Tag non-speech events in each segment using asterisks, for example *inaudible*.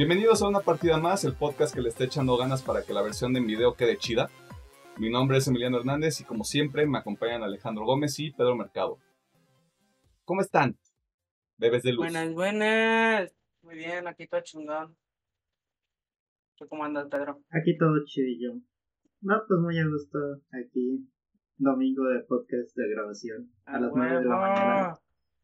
Bienvenidos a una partida más, el podcast que le está echando ganas para que la versión de video quede chida. Mi nombre es Emiliano Hernández y como siempre me acompañan Alejandro Gómez y Pedro Mercado. ¿Cómo están? Bebes de luz. Buenas, buenas. Muy bien, aquí todo chingón. ¿Tú cómo andas, Pedro? Aquí todo chidillo. No, pues muy a gusto. Aquí, domingo de podcast de grabación. A, las nueve de la mañana.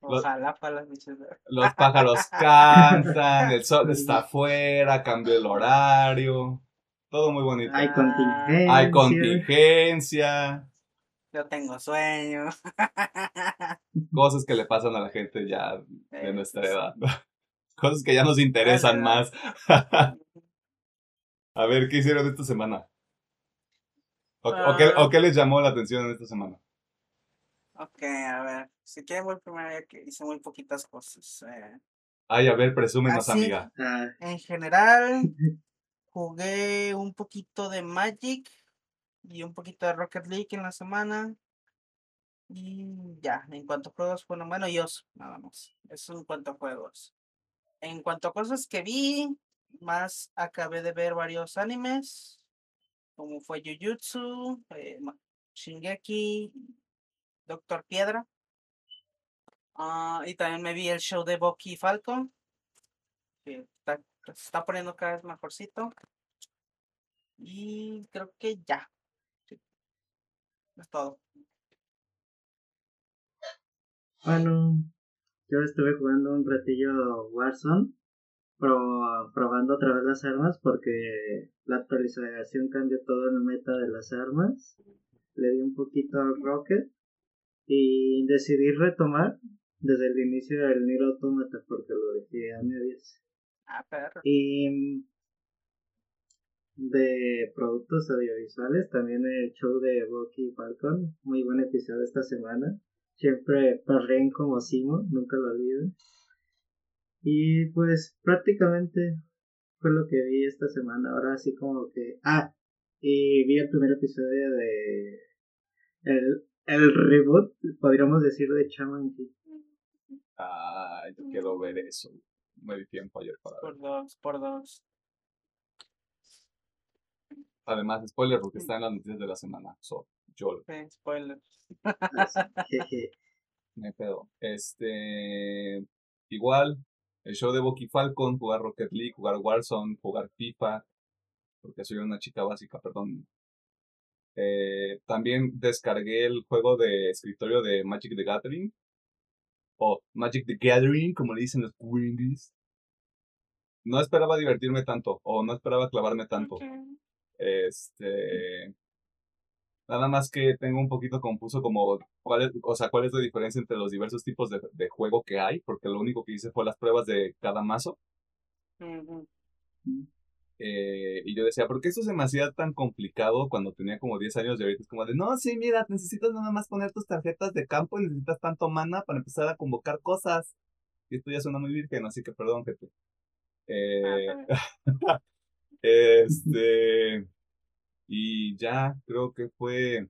Ojalá para las bichas. Los pájaros cantan, el sol está *laughs* afuera, cambió el horario. Todo muy bonito. Hay contingencia. Hay contingencia. Yo tengo sueño. *laughs* Cosas que le pasan a la gente ya de nuestra edad. Cosas que ya nos interesan más. *laughs* a ver, ¿qué hicieron esta semana? ¿O, o qué, ¿O qué les llamó la atención en esta semana? Ok, a ver. Si quieren voy primero ya que hice muy poquitas cosas. Eh. Ay, a ver, presúmenos, Así, amiga. Ah, En general, *laughs* jugué un poquito de Magic y un poquito de Rocket League en la semana. Y ya, en cuanto a juegos, bueno, bueno, yo nada más. Eso en cuanto a juegos. En cuanto a cosas que vi, más acabé de ver varios animes, como fue Jujutsu, eh, Shingeki, Doctor Piedra. Ah, y también me vi el show de Bucky Falcon, que está, se está poniendo cada vez mejorcito. Y creo que ya. Es todo. bueno, yo estuve jugando un ratillo Warzone. Pro- probando otra vez las armas porque la actualización cambió todo el meta de las armas. Le di un poquito al Rocket. Y decidí retomar desde el inicio del Nier Automata porque lo dejé a medias. Ah, perro. Y de productos audiovisuales, también el show de Bucky Falcon, muy buen episodio esta semana. Siempre perren como Simo, nunca lo olvido. Y pues prácticamente fue lo que vi esta semana. Ahora así como que... Ah, y vi el primer episodio de... El, el reboot, podríamos decir, de Shaman King. Ah, yo quiero ver eso. Me di tiempo ayer para ver. Por dos, por dos. Además, spoiler porque está en las noticias de la semana. So, yo. Así, jeje. *laughs* me pedo. Este. Igual, el show de Bucky Falcon, jugar Rocket League, jugar Warzone, jugar FIFA. Porque soy una chica básica, perdón. Eh, también descargué el juego de escritorio de Magic the Gathering. O Magic the Gathering, como le dicen los gringos. No esperaba divertirme tanto, o no esperaba clavarme tanto. Este. Nada más que tengo un poquito confuso como cuál es, o sea, cuál es la diferencia entre los diversos tipos de, de juego que hay, porque lo único que hice fue las pruebas de cada mazo. Eh, y yo decía, ¿por qué esto se me hacía tan complicado cuando tenía como 10 años y ahorita es como de, no, sí, mira, necesitas nada más poner tus tarjetas de campo y necesitas tanto mana para empezar a convocar cosas. Y esto ya suena muy virgen, así que perdón, jefe. Eh, *laughs* Este. Y ya creo que fue.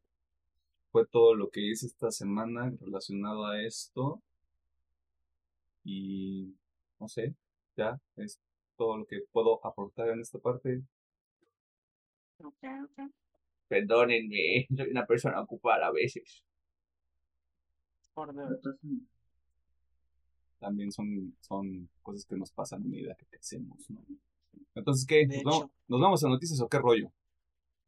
Fue todo lo que hice esta semana relacionado a esto. Y. No sé. Ya es todo lo que puedo aportar en esta parte. Ok, ok. Perdónenme, *laughs* soy una persona ocupada a veces. Por dos. pasa nada. También son, son cosas que nos pasan en vida que hacemos, ¿no? Entonces, ¿qué? ¿Nos vamos. ¿Nos vamos a noticias o qué rollo?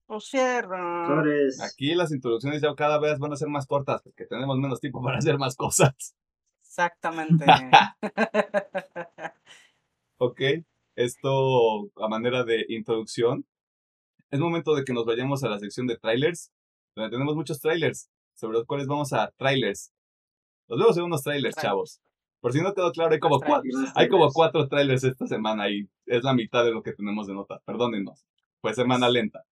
O cierra. Aquí las introducciones ya cada vez van a ser más cortas porque tenemos menos tiempo *laughs* para hacer más cosas. Exactamente. *laughs* Ok, esto a manera de introducción. Es momento de que nos vayamos a la sección de trailers, donde tenemos muchos trailers, sobre los cuales vamos a trailers. Los vemos en unos trailers, Trailers. chavos. Por si no quedó claro, hay como, Los cua- trailers. hay como cuatro trailers esta semana y es la mitad de lo que tenemos de nota. Perdónennos. Fue semana lenta.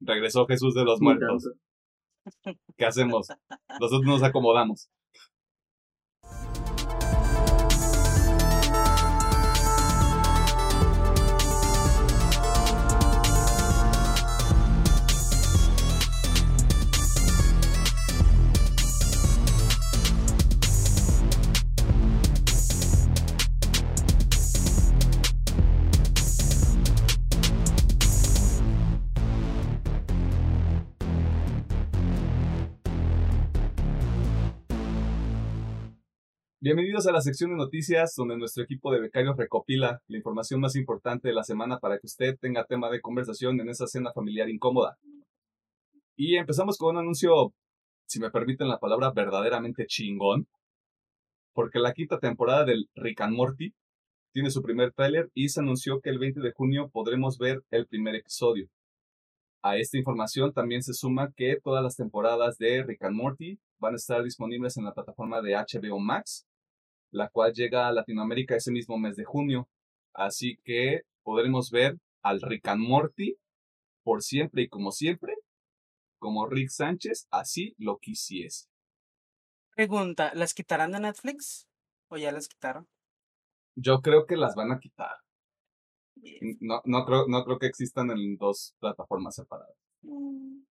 Regresó Jesús de los muertos. ¿Qué hacemos? Nosotros nos acomodamos. Bienvenidos a la sección de noticias donde nuestro equipo de becarios recopila la información más importante de la semana para que usted tenga tema de conversación en esa cena familiar incómoda. Y empezamos con un anuncio, si me permiten la palabra, verdaderamente chingón, porque la quinta temporada del Rick and Morty tiene su primer tráiler y se anunció que el 20 de junio podremos ver el primer episodio. A esta información también se suma que todas las temporadas de Rick and Morty van a estar disponibles en la plataforma de HBO Max la cual llega a Latinoamérica ese mismo mes de junio. Así que podremos ver al Rick and Morty por siempre y como siempre, como Rick Sánchez así lo quisiese. Pregunta, ¿las quitarán de Netflix? ¿O ya las quitaron? Yo creo que las van a quitar. No, no, creo, no creo que existan en dos plataformas separadas. Mm.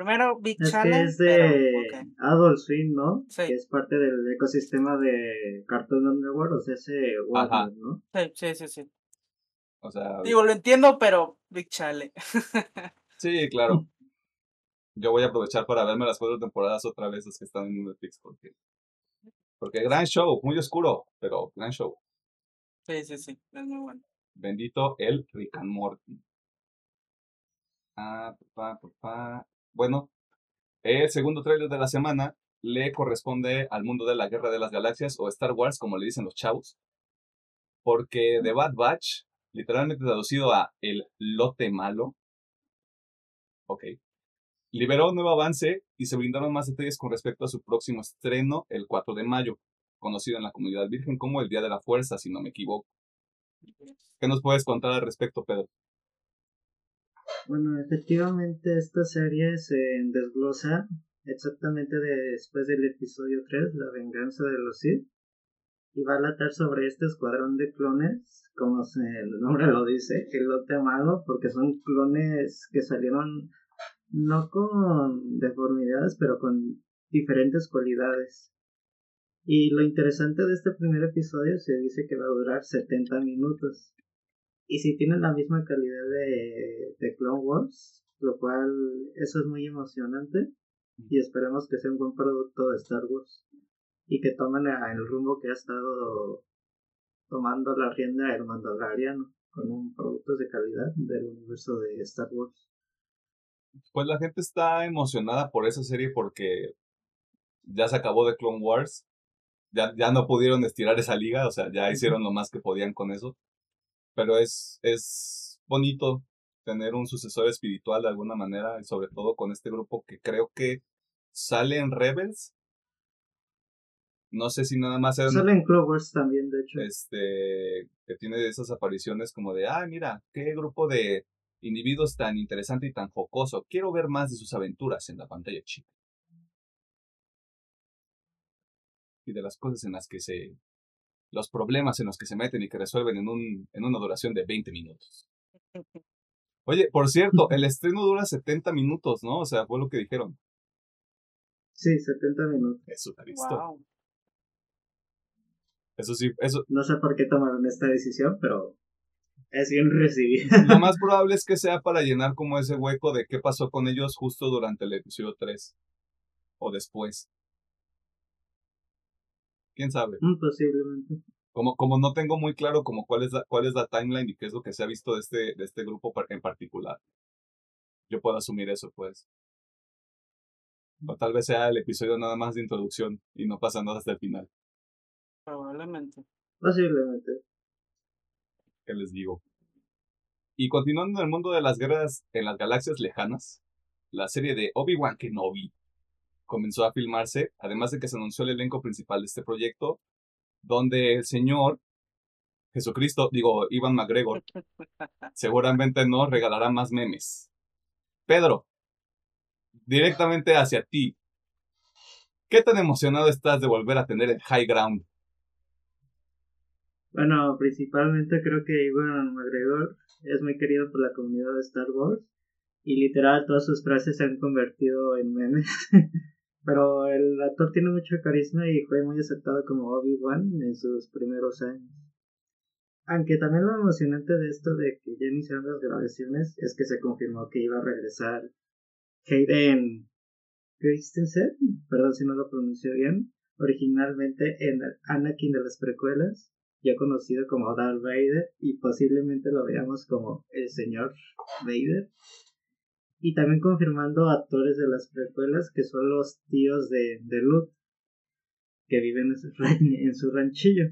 Primero Big Es que Challenge. es de pero, ok. Adult Swim, ¿no? Sí. Que es parte del ecosistema de Cartoon Network, o sea, ese. Warner, ¿no? Sí, sí, sí, sí. O sea, Digo, lo entiendo, pero Big Challenge. *laughs* sí, claro. Yo voy a aprovechar para verme las cuatro temporadas otra vez las que están en Netflix porque porque gran show, muy oscuro, pero gran show. sí, sí, sí. Es muy bueno. Bendito el Rick and Morty. Ah, papá, papá. Bueno, el segundo tráiler de la semana le corresponde al mundo de la Guerra de las Galaxias o Star Wars, como le dicen los chavos. Porque The Bad Batch, literalmente traducido a El Lote Malo, ok, liberó un nuevo avance y se brindaron más detalles con respecto a su próximo estreno el 4 de mayo, conocido en la comunidad virgen como el Día de la Fuerza, si no me equivoco. ¿Qué nos puedes contar al respecto, Pedro? Bueno, efectivamente esta serie se desglosa exactamente después del episodio 3, La venganza de los Sith, y va a latar sobre este escuadrón de clones, como se- el nombre lo dice, el lote malo, porque son clones que salieron no con deformidades, pero con diferentes cualidades. Y lo interesante de este primer episodio se dice que va a durar 70 minutos. Y si tienen la misma calidad de, de Clone Wars, lo cual eso es muy emocionante. Y esperemos que sea un buen producto de Star Wars. Y que tomen el rumbo que ha estado tomando la rienda el Mandalorian con un producto de calidad del universo de Star Wars. Pues la gente está emocionada por esa serie porque ya se acabó de Clone Wars. Ya, ya no pudieron estirar esa liga, o sea, ya hicieron lo más que podían con eso. Pero es, es bonito tener un sucesor espiritual de alguna manera, y sobre todo con este grupo que creo que sale en Rebels. No sé si nada más era Sale en Clone Wars también, de hecho. este que tiene esas apariciones como de, ah, mira, qué grupo de individuos tan interesante y tan jocoso. Quiero ver más de sus aventuras en la pantalla chica. Y de las cosas en las que se... los problemas en los que se meten y que resuelven en, un, en una duración de 20 minutos. Oye, por cierto, el estreno dura 70 minutos, ¿no? O sea, fue lo que dijeron. Sí, 70 minutos. Eso está visto. Wow. Eso sí, eso, No sé por qué tomaron esta decisión, pero es bien recibida. Lo más *laughs* probable es que sea para llenar como ese hueco de qué pasó con ellos justo durante el episodio 3 o después. ¿Quién sabe? Mm, Posiblemente. Como, como no tengo muy claro como cuál es la, cuál es la timeline y qué es lo que se ha visto de este, de este grupo en particular. Yo puedo asumir eso, pues. O tal vez sea el episodio nada más de introducción y no pasa nada hasta el final. Probablemente. Posiblemente. ¿Qué les digo? Y continuando en el mundo de las guerras en las galaxias lejanas, la serie de Obi-Wan Kenobi comenzó a filmarse, además de que se anunció el elenco principal de este proyecto, donde el señor Jesucristo, digo, Ivan McGregor, *laughs* seguramente nos regalará más memes. Pedro, directamente hacia ti. ¿Qué tan emocionado estás de volver a tener el high ground? Bueno, principalmente creo que Iwan McGregor es muy querido por la comunidad de Star Wars y literal todas sus frases se han convertido en memes. *laughs* Pero el actor tiene mucho carisma y fue muy aceptado como Obi-Wan en sus primeros años. Aunque también lo emocionante de esto de que ya iniciaron las grabaciones es que se confirmó que iba a regresar Hayden Christensen, perdón si no lo pronunció bien, originalmente en Anakin de las precuelas, ya conocido como Darth Vader, y posiblemente lo veamos como el señor Vader. Y también confirmando actores de las precuelas que son los tíos de, de Luke, que viven en su, *laughs* en su ranchillo.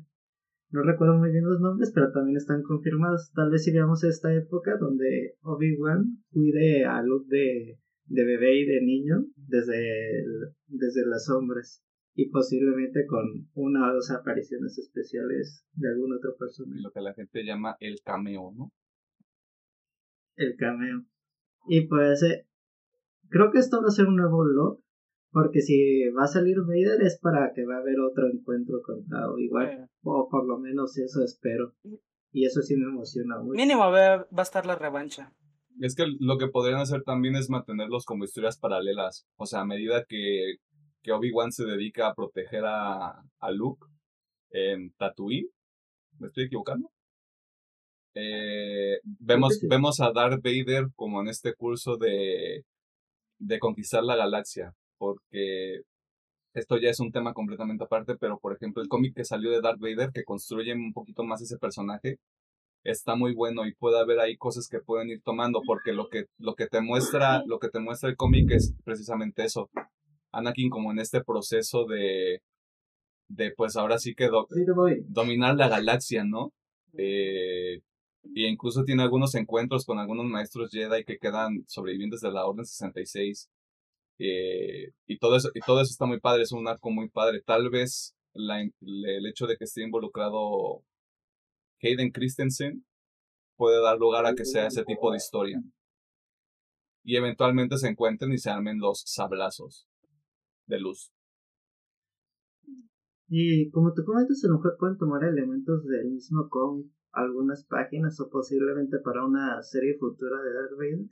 No recuerdo muy bien los nombres, pero también están confirmados. Tal vez si veamos esta época donde Obi-Wan cuide a Luke de, de bebé y de niño desde, desde las sombras y posiblemente con una o dos apariciones especiales de algún otro personaje. Lo que la gente llama el cameo, ¿no? El cameo. Y pues eh, creo que esto va a ser un nuevo look porque si va a salir Vader es para que va a haber otro encuentro con Obi-Wan. O por lo menos eso espero. Y eso sí me emociona mucho. Mínimo va a estar la revancha. Es que lo que podrían hacer también es mantenerlos como historias paralelas. O sea, a medida que, que Obi-Wan se dedica a proteger a, a Luke en Tatooine. ¿Me estoy equivocando? Eh, vemos, vemos a Darth Vader como en este curso de, de conquistar la galaxia porque esto ya es un tema completamente aparte, pero por ejemplo el cómic que salió de Darth Vader, que construye un poquito más ese personaje, está muy bueno y puede haber ahí cosas que pueden ir tomando, porque lo que, lo que te muestra, lo que te muestra el cómic es precisamente eso. Anakin como en este proceso de, de pues ahora sí que dominar la galaxia, ¿no? Eh, y incluso tiene algunos encuentros con algunos maestros Jedi que quedan sobrevivientes de la Orden 66 eh, y, todo eso, y todo eso está muy padre, es un arco muy padre. Tal vez el hecho de que esté involucrado Hayden Christensen puede dar lugar a que sea ese tipo de historia. Y eventualmente se encuentren y se armen los sablazos de luz. Y como tú comentas, a lo mejor pueden tomar elementos del mismo cómic, algunas páginas o posiblemente para una serie futura de Darth Vader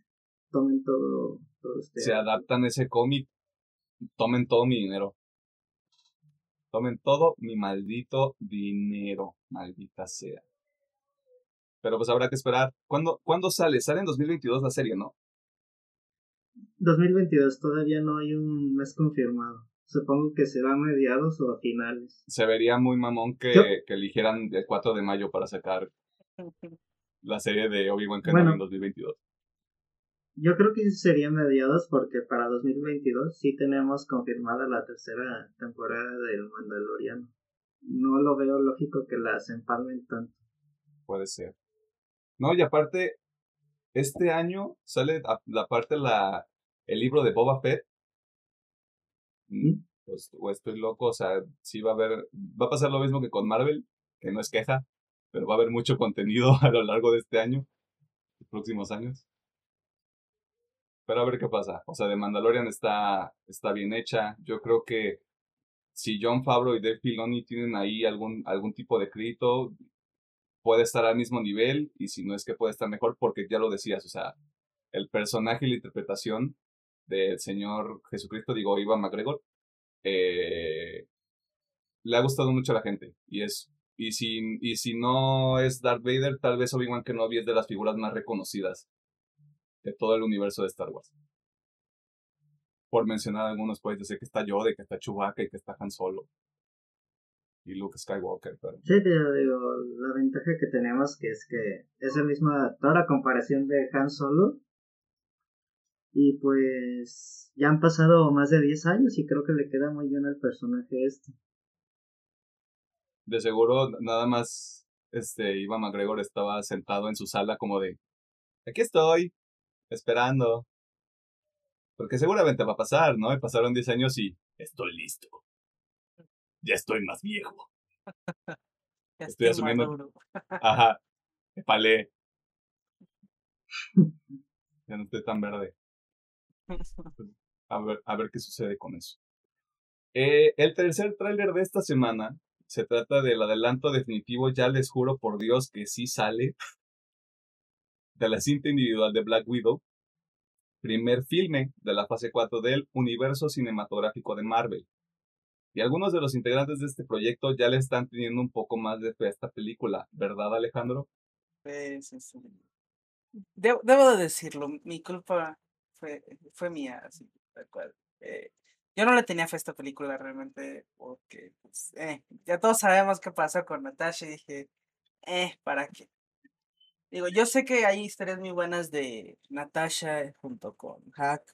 tomen todo, todo este Se adaptan ese cómic, tomen todo mi dinero. Tomen todo mi maldito dinero, maldita sea. Pero pues habrá que esperar. ¿Cuándo, ¿Cuándo sale? Sale en 2022 la serie, ¿no? 2022, todavía no hay un mes confirmado. Supongo que será a mediados o a finales. Se vería muy mamón que, que eligieran el 4 de mayo para sacar la serie de Obi-Wan Kenobi en 2022. Yo creo que sería mediados porque para 2022 sí tenemos confirmada la tercera temporada del Mandaloriano. No lo veo lógico que las empalmen tanto. Puede ser. No, y aparte, este año sale la parte la el libro de Boba Fett. Pues, o estoy loco, o sea, sí va a haber, va a pasar lo mismo que con Marvel, que no es queja, pero va a haber mucho contenido *laughs* a lo largo de este año, próximos años. Pero a ver qué pasa. O sea, de Mandalorian está, está bien hecha. Yo creo que si John Favreau y Dave Filoni tienen ahí algún, algún tipo de crédito, puede estar al mismo nivel y si no es que puede estar mejor porque ya lo decías, o sea, el personaje y la interpretación del Señor Jesucristo, digo, Ivan McGregor, eh, le ha gustado mucho a la gente y es y si, y si no es Darth Vader, tal vez Obi-Wan Kenobi es de las figuras más reconocidas de todo el universo de Star Wars. Por mencionar algunos, puedes decir que está Yoda, que está Chewbacca y que está Han Solo. Y Luke Skywalker, pero... Sí, pero digo, la ventaja que tenemos que es que es el mismo actor a comparación de Han Solo. Y pues ya han pasado más de 10 años y creo que le queda muy bien al personaje este. De seguro, nada más este Ivan McGregor estaba sentado en su sala como de aquí estoy, esperando. Porque seguramente va a pasar, ¿no? Y pasaron 10 años y estoy listo. Ya estoy más viejo. *laughs* estoy, asumiendo. *laughs* Ajá. Me palé. *laughs* ya no estoy tan verde. *laughs* A ver, a ver qué sucede con eso. Eh, el tercer tráiler de esta semana se trata del adelanto definitivo, ya les juro por Dios que sí sale *laughs* de la cinta individual de Black Widow, primer filme de la fase 4 del universo cinematográfico de Marvel. Y algunos de los integrantes de este proyecto ya le están teniendo un poco más de fe a esta película, ¿verdad Alejandro? Sí, sí, sí. debo de decirlo, mi culpa fue, fue mía, así, tal cual. Eh, Yo no le tenía fe a esta película realmente, porque pues, eh, ya todos sabemos qué pasó con Natasha y dije, eh, ¿para qué? Digo, yo sé que hay historias muy buenas de Natasha junto con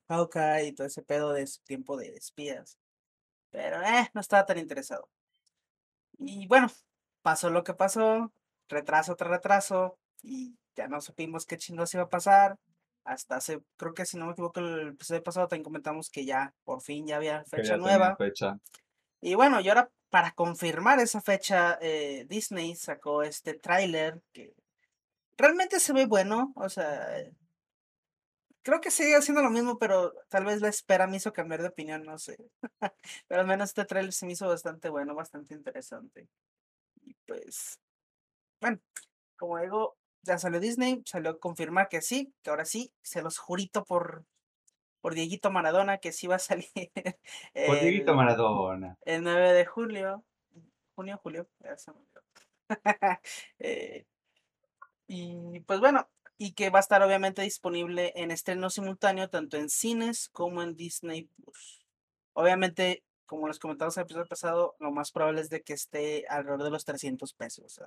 Hawkeye y todo ese pedo de su tiempo de espías, pero eh, no estaba tan interesado. Y bueno, pasó lo que pasó, retraso tras retraso, y ya no supimos qué chingos iba a pasar. Hasta hace, creo que si no me equivoco, el episodio pasado también comentamos que ya, por fin, ya había fecha ya nueva. fecha. Y bueno, y ahora para confirmar esa fecha, eh, Disney sacó este tráiler que realmente se ve bueno. O sea, eh, creo que sigue haciendo lo mismo, pero tal vez la espera me hizo cambiar de opinión, no sé. *laughs* pero al menos este tráiler se me hizo bastante bueno, bastante interesante. Y pues, bueno, como digo, ya salió Disney, salió a confirmar que sí, que ahora sí, se los jurito por, por Dieguito Maradona que sí va a salir. *laughs* Por Dieguito el- Maradona. el 9 de julio. Junio, julio. ya se me olvidó. *laughs* Eh, y pues bueno, y que va a estar obviamente disponible en estreno simultáneo tanto en cines como en Disney Plus. Obviamente, como les comentamos en el episodio pasado, lo más probable es de que esté alrededor de los 300 pesos.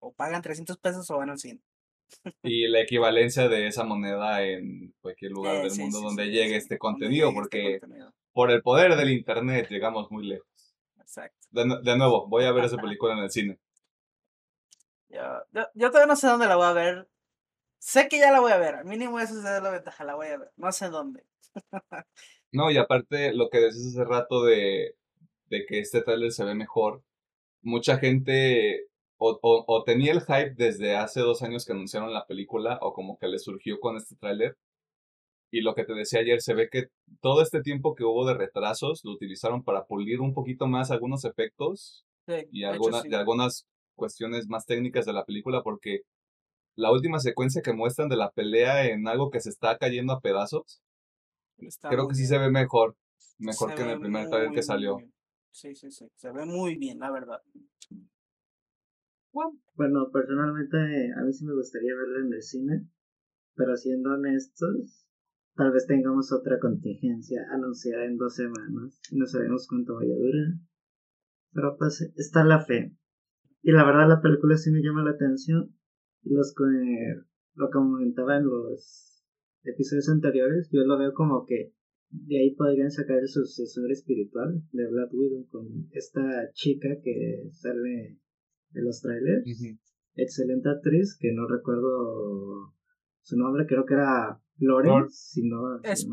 O pagan 300 pesos o van al cine. *laughs* Y la equivalencia de esa moneda en cualquier lugar Eh, del sí, mundo sí, donde sí, llegue este contenido, este porque contenido. por el poder del internet llegamos muy lejos. Exacto. De, de nuevo, voy a ver esa *laughs* película en el cine. Yo, yo, yo todavía no sé dónde la voy a ver. Sé que ya la voy a ver. Al mínimo eso es la ventaja, la voy a ver. No sé dónde. *laughs* No, y aparte lo que decías hace rato de, de que este tráiler se ve mejor, mucha gente o, o- o tenía el hype desde hace dos años que anunciaron la película o como que le surgió con este tráiler. Y lo que te decía ayer, se ve que todo este tiempo que hubo de retrasos lo utilizaron para pulir un poquito más algunos efectos Sí, y, de hecho, alguna- sí. y algunas cuestiones más técnicas de la película porque la última secuencia que muestran de la pelea en algo que se está cayendo a pedazos, Está creo que sí bien. se ve mejor, mejor Se que en el primer trailer muy, que salió. bien. Sí, sí, sí. Se ve muy bien, la verdad. Bueno, personalmente a mí sí me gustaría verla en el cine, pero siendo honestos, tal vez tengamos otra contingencia anunciada en dos semanas y no sabemos cuánto vaya a durar. Pero pues está la fe. Y la verdad la película sí me llama la atención. Los que lo que comentaba en los episodios anteriores, yo lo veo como que de ahí podrían sacar el sucesor espiritual de Black Widow con esta chica que sale de los trailers excelente actriz que no recuerdo su nombre, creo que era Florence, si no, Es si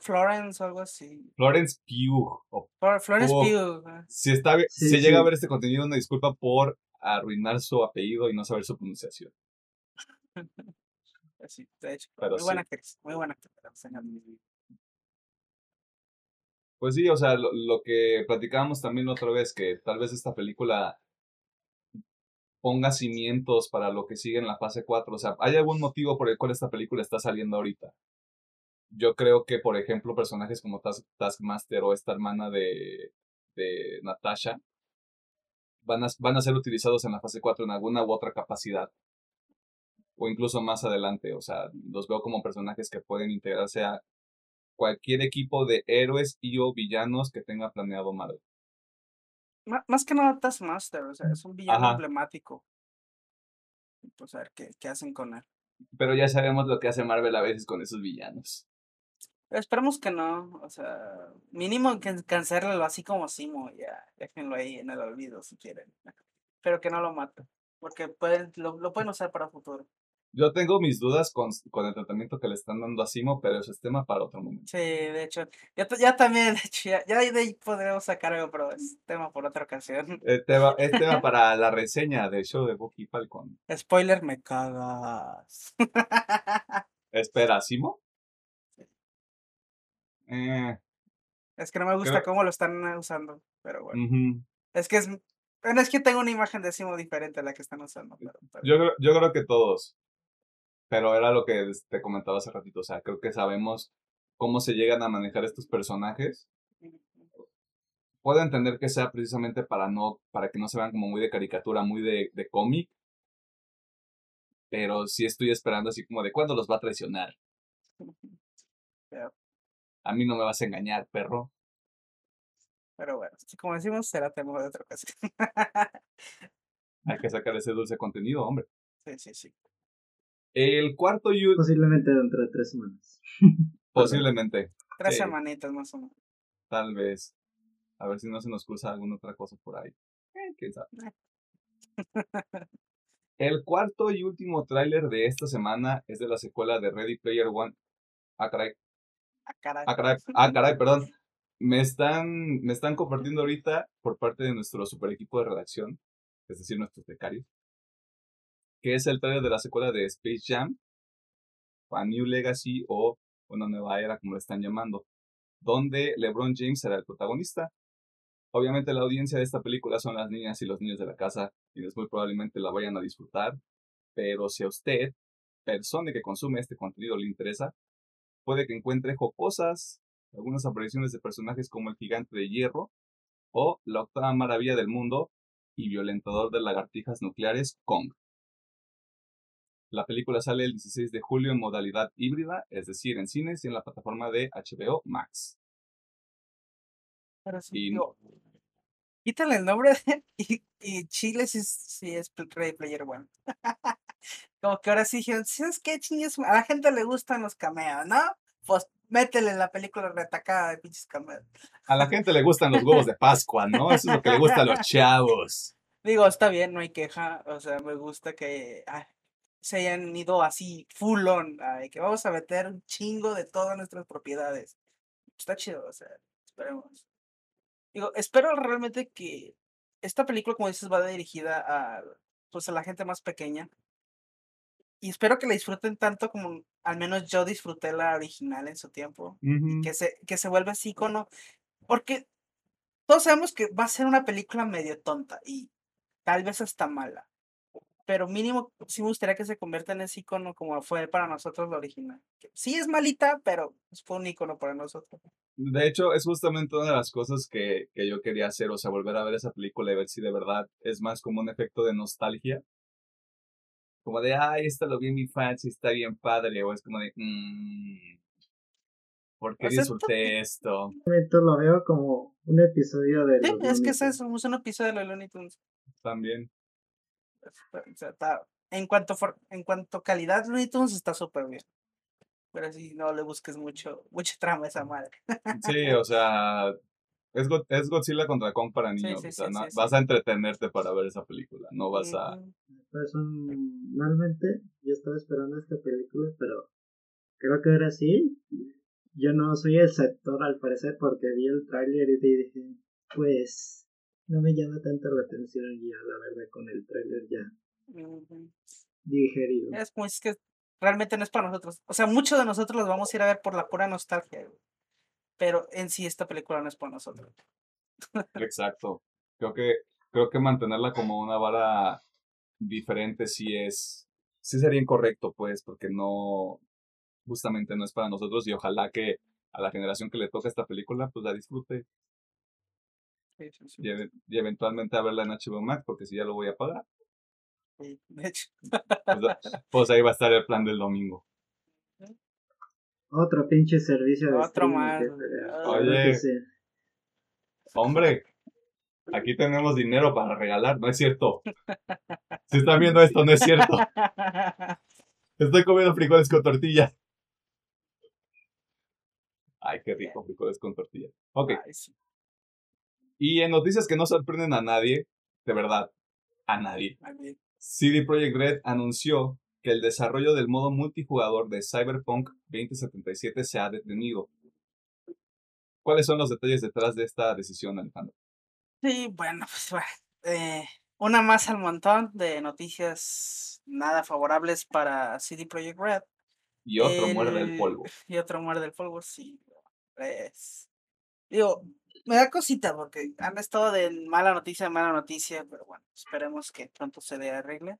Florence o algo así. Florence Pugh. o- Flor- Florence Oh. Pugh. si está, Sí, si sí. llega a ver este contenido, una disculpa por arruinar su apellido y no saber su pronunciación. *laughs* Sí, de hecho. Pero muy buena actriz. Muy buena actriz. Pues sí, o sea, lo, lo que platicábamos también la otra vez, que tal vez esta película ponga cimientos para lo que sigue en la fase 4. O sea, ¿hay algún motivo por el cual esta película está saliendo ahorita? Yo creo que, por ejemplo, personajes como Task- Taskmaster o esta hermana de, Natasha van a, van a ser utilizados en la fase 4 en alguna u otra capacidad. O incluso más adelante. O sea, los veo como personajes que pueden integrarse a cualquier equipo de héroes y o villanos que tenga planeado Marvel. Más que nada Taskmaster, o sea, es un villano Ajá. emblemático. Pues a ver qué, qué hacen con él. Pero ya sabemos lo que hace Marvel a veces con esos villanos. Esperemos que no, o sea, mínimo que cancélalo así como Simo, ya, déjenlo ahí en el olvido si quieren. Pero que no lo maten, porque pueden, lo, lo pueden usar para futuro. Yo tengo mis dudas con, con el tratamiento que le están dando a Simo, pero eso es tema para otro momento. Sí, de hecho, ya, ya también, de hecho, ya, ya de ahí podremos sacar algo, pero es tema por otra ocasión. Es tema, es *laughs* tema para la reseña del show de Bucky Falcon. Spoiler, me cagas. *laughs* Espera, ¿Simo? Eh, Es que no me gusta Creo- cómo lo están usando, pero bueno. Es que es, bueno, es que tengo una imagen de Simo diferente a la que están usando. Pero, pero- Yo, creo- yo creo que todos. Pero era lo que te comentaba hace ratito. O sea, creo que sabemos cómo se llegan a manejar estos personajes. Puedo entender que sea precisamente para no, para que no se vean como muy de caricatura, muy de, de cómic. Pero sí estoy esperando así como de cuándo los va a traicionar. Pero- A mí no me vas a engañar, perro. Pero bueno, como decimos, será tema de otra ocasión. Hay que sacar ese dulce contenido, hombre. sí, sí, sí. El cuarto y Posiblemente dentro de tres semanas. *laughs* posiblemente, Tres Sí. semanitas más o menos. tal vez. A ver si no se nos cruza alguna otra cosa por ahí. Eh, quién sabe. *laughs* El cuarto y último tráiler de esta semana es de la secuela de Ready Player One. Ah, caray. Ah, caray. Ah, caray. Ah, caray, perdón. Me están, me están compartiendo ahorita por parte de nuestro super equipo de redacción, es decir, nuestros becarios, que es el trailer de la secuela de Space Jam, A New Legacy o Una Nueva Era, como lo están llamando, donde LeBron James será el protagonista. Obviamente la audiencia de esta película son las niñas y los niños de la casa, quienes muy probablemente la vayan a disfrutar, pero si a usted, persona que consume este contenido, le interesa, puede que encuentre jocosas algunas apariciones de personajes como el gigante de hierro o la octava maravilla del mundo y violentador de lagartijas nucleares Kong. La película sale el 16 de julio en modalidad híbrida, es decir, en cines y en la plataforma de HBO Max. Pero sí, Y- digo, quítale el nombre de- y, y Chile sí, es- sí es Pl- Ready Player One. *laughs* Como que ahora sí dijeron, ¿sabes qué chingues? A la gente le gustan los cameos, ¿no? Pues métele en la película retacada de pinches cameos. A la gente le gustan los huevos de Pascua, ¿no? Eso es lo que le gusta a los chavos. *laughs* Digo, está bien, no hay queja. O sea, me gusta que se hayan ido así, full on, ay, que vamos a meter un chingo de todas nuestras propiedades. Está chido, o sea, esperemos. Digo, espero realmente que esta película, como dices, va dirigida a, pues, a la gente más pequeña. Y espero que la disfruten tanto como al menos yo disfruté la original en su tiempo. Que se, que se vuelva así icono. Porque todos sabemos que va a ser una película medio tonta y tal vez hasta mala. Pero mínimo sí me gustaría que se convierta en ese icono como fue para nosotros la original. Que sí es malita, pero pues, fue un icono para nosotros. De hecho, es justamente una de las cosas que, que yo quería hacer, o sea, volver a ver esa película y ver si de verdad es más como un efecto de nostalgia. Como de, ay, esta lo vi en mi infancia y está bien padre, o es como de, mmm, ¿por qué esto- disfruté esto? Lo veo como un episodio de Sí, es que es, es un episodio de los Looney Tunes. También. O sea, está- en cuanto for- en cuanto calidad, Looney Tunes está súper bien. Pero si no le busques mucho, mucha trama a esa madre. Sí, *laughs* o sea, es, Go- es Godzilla contra Kong para niños. sí, o sea, sí, na- sí, sí. vas a entretenerte para ver esa película, no vas a... Personalmente, yo estaba esperando esta película, pero creo que ahora sí. Yo no soy el sector al parecer porque vi el tráiler y dije, pues no me llama tanto la atención ya, la verdad, con el tráiler ya digerido. Es como es que realmente no es para nosotros. O sea, muchos de nosotros los vamos a ir a ver por la pura nostalgia, güey. Pero en sí esta película no es para nosotros. Exacto. Creo que, creo que mantenerla como una vara diferente sí es, sí sería incorrecto, pues, porque no, justamente no es para nosotros y ojalá que a la generación que le toca esta película, pues la disfrute Sí, sí, sí. y, eve- y eventualmente a verla en HBO Max, porque si ya lo voy a pagar, Sí, de hecho. pues, pues ahí va a estar el plan del domingo. Otro pinche servicio de Otro streaming más, claro Oye. Hombre, aquí tenemos dinero para regalar, no es cierto. Si están viendo esto, no es cierto. Estoy comiendo frijoles con tortilla. Ay, qué rico, frijoles con tortilla. Ok. Y en noticias que no sorprenden a nadie, de verdad, a nadie. CD Projekt Red anunció que el desarrollo del modo multijugador de Cyberpunk 2077 se ha detenido. ¿Cuáles son los detalles detrás de esta decisión, Alejandro? Sí, bueno, pues bueno. eh, una más al montón de noticias nada favorables para CD Projekt Red. Y otro muerde el El- polvo. Y otro muerde el polvo, sí. Es... Digo, me da cosita porque han estado de mala noticia mala noticia, pero bueno, esperemos que pronto se le arregle.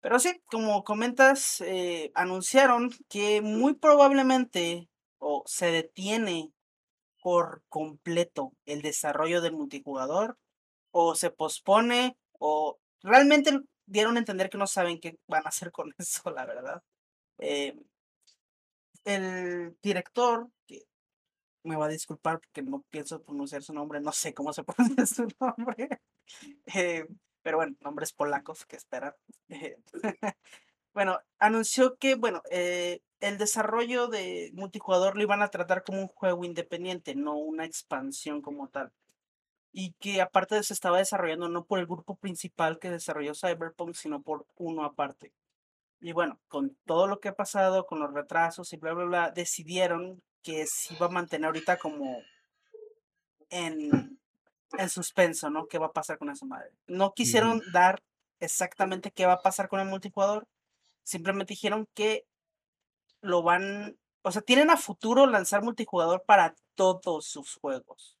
Pero sí, como comentas, eh, anunciaron que muy probablemente o se detiene por completo el desarrollo del multijugador o se pospone o realmente dieron a entender que no saben qué van a hacer con *laughs* eso, la verdad. Eh, el director, me va a disculpar porque no pienso pronunciar su nombre, no sé cómo se *laughs* pronuncia su nombre. Eh, pero bueno, nombres polacos que esperan. Eh, *laughs* bueno, anunció que, bueno, eh, el desarrollo de multijugador lo iban a tratar como un juego independiente, no una expansión como tal. Y que aparte eso estaba desarrollando no por el grupo principal que desarrolló Cyberpunk, sino por uno aparte. Y bueno, con todo lo que ha pasado, con los retrasos y bla, bla, bla, decidieron que se iba a mantener ahorita como en, en suspenso, ¿no? ¿Qué va a pasar con esa madre? No quisieron dar exactamente qué va a pasar con el multijugador, simplemente dijeron que lo van, o sea, tienen a futuro lanzar multijugador para todos sus juegos.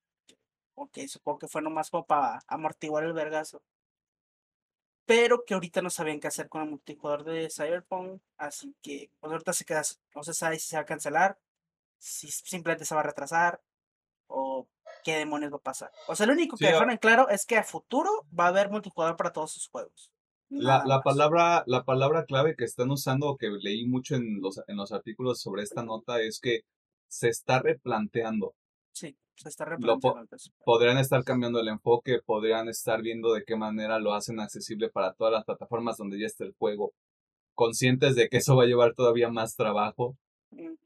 Ok, supongo que fue nomás como para amortiguar el vergazo. Pero que ahorita no sabían qué hacer con el multijugador de Cyberpunk. Así que pues ahorita se queda, no se sabe si se va a cancelar, si simplemente se va a retrasar o qué demonios va a pasar. O sea, lo único que Sí, dejaron en claro es que a futuro va a haber multijugador para todos sus juegos. La, la palabra, la palabra clave que están usando, que leí mucho en los, en los artículos sobre esta nota, es que se está replanteando. Sí, se está replanteando po-. Podrían estar cambiando el enfoque, podrían estar viendo de qué manera lo hacen accesible para todas las plataformas donde ya esté el juego, conscientes de que eso va a llevar todavía más trabajo, Ujú.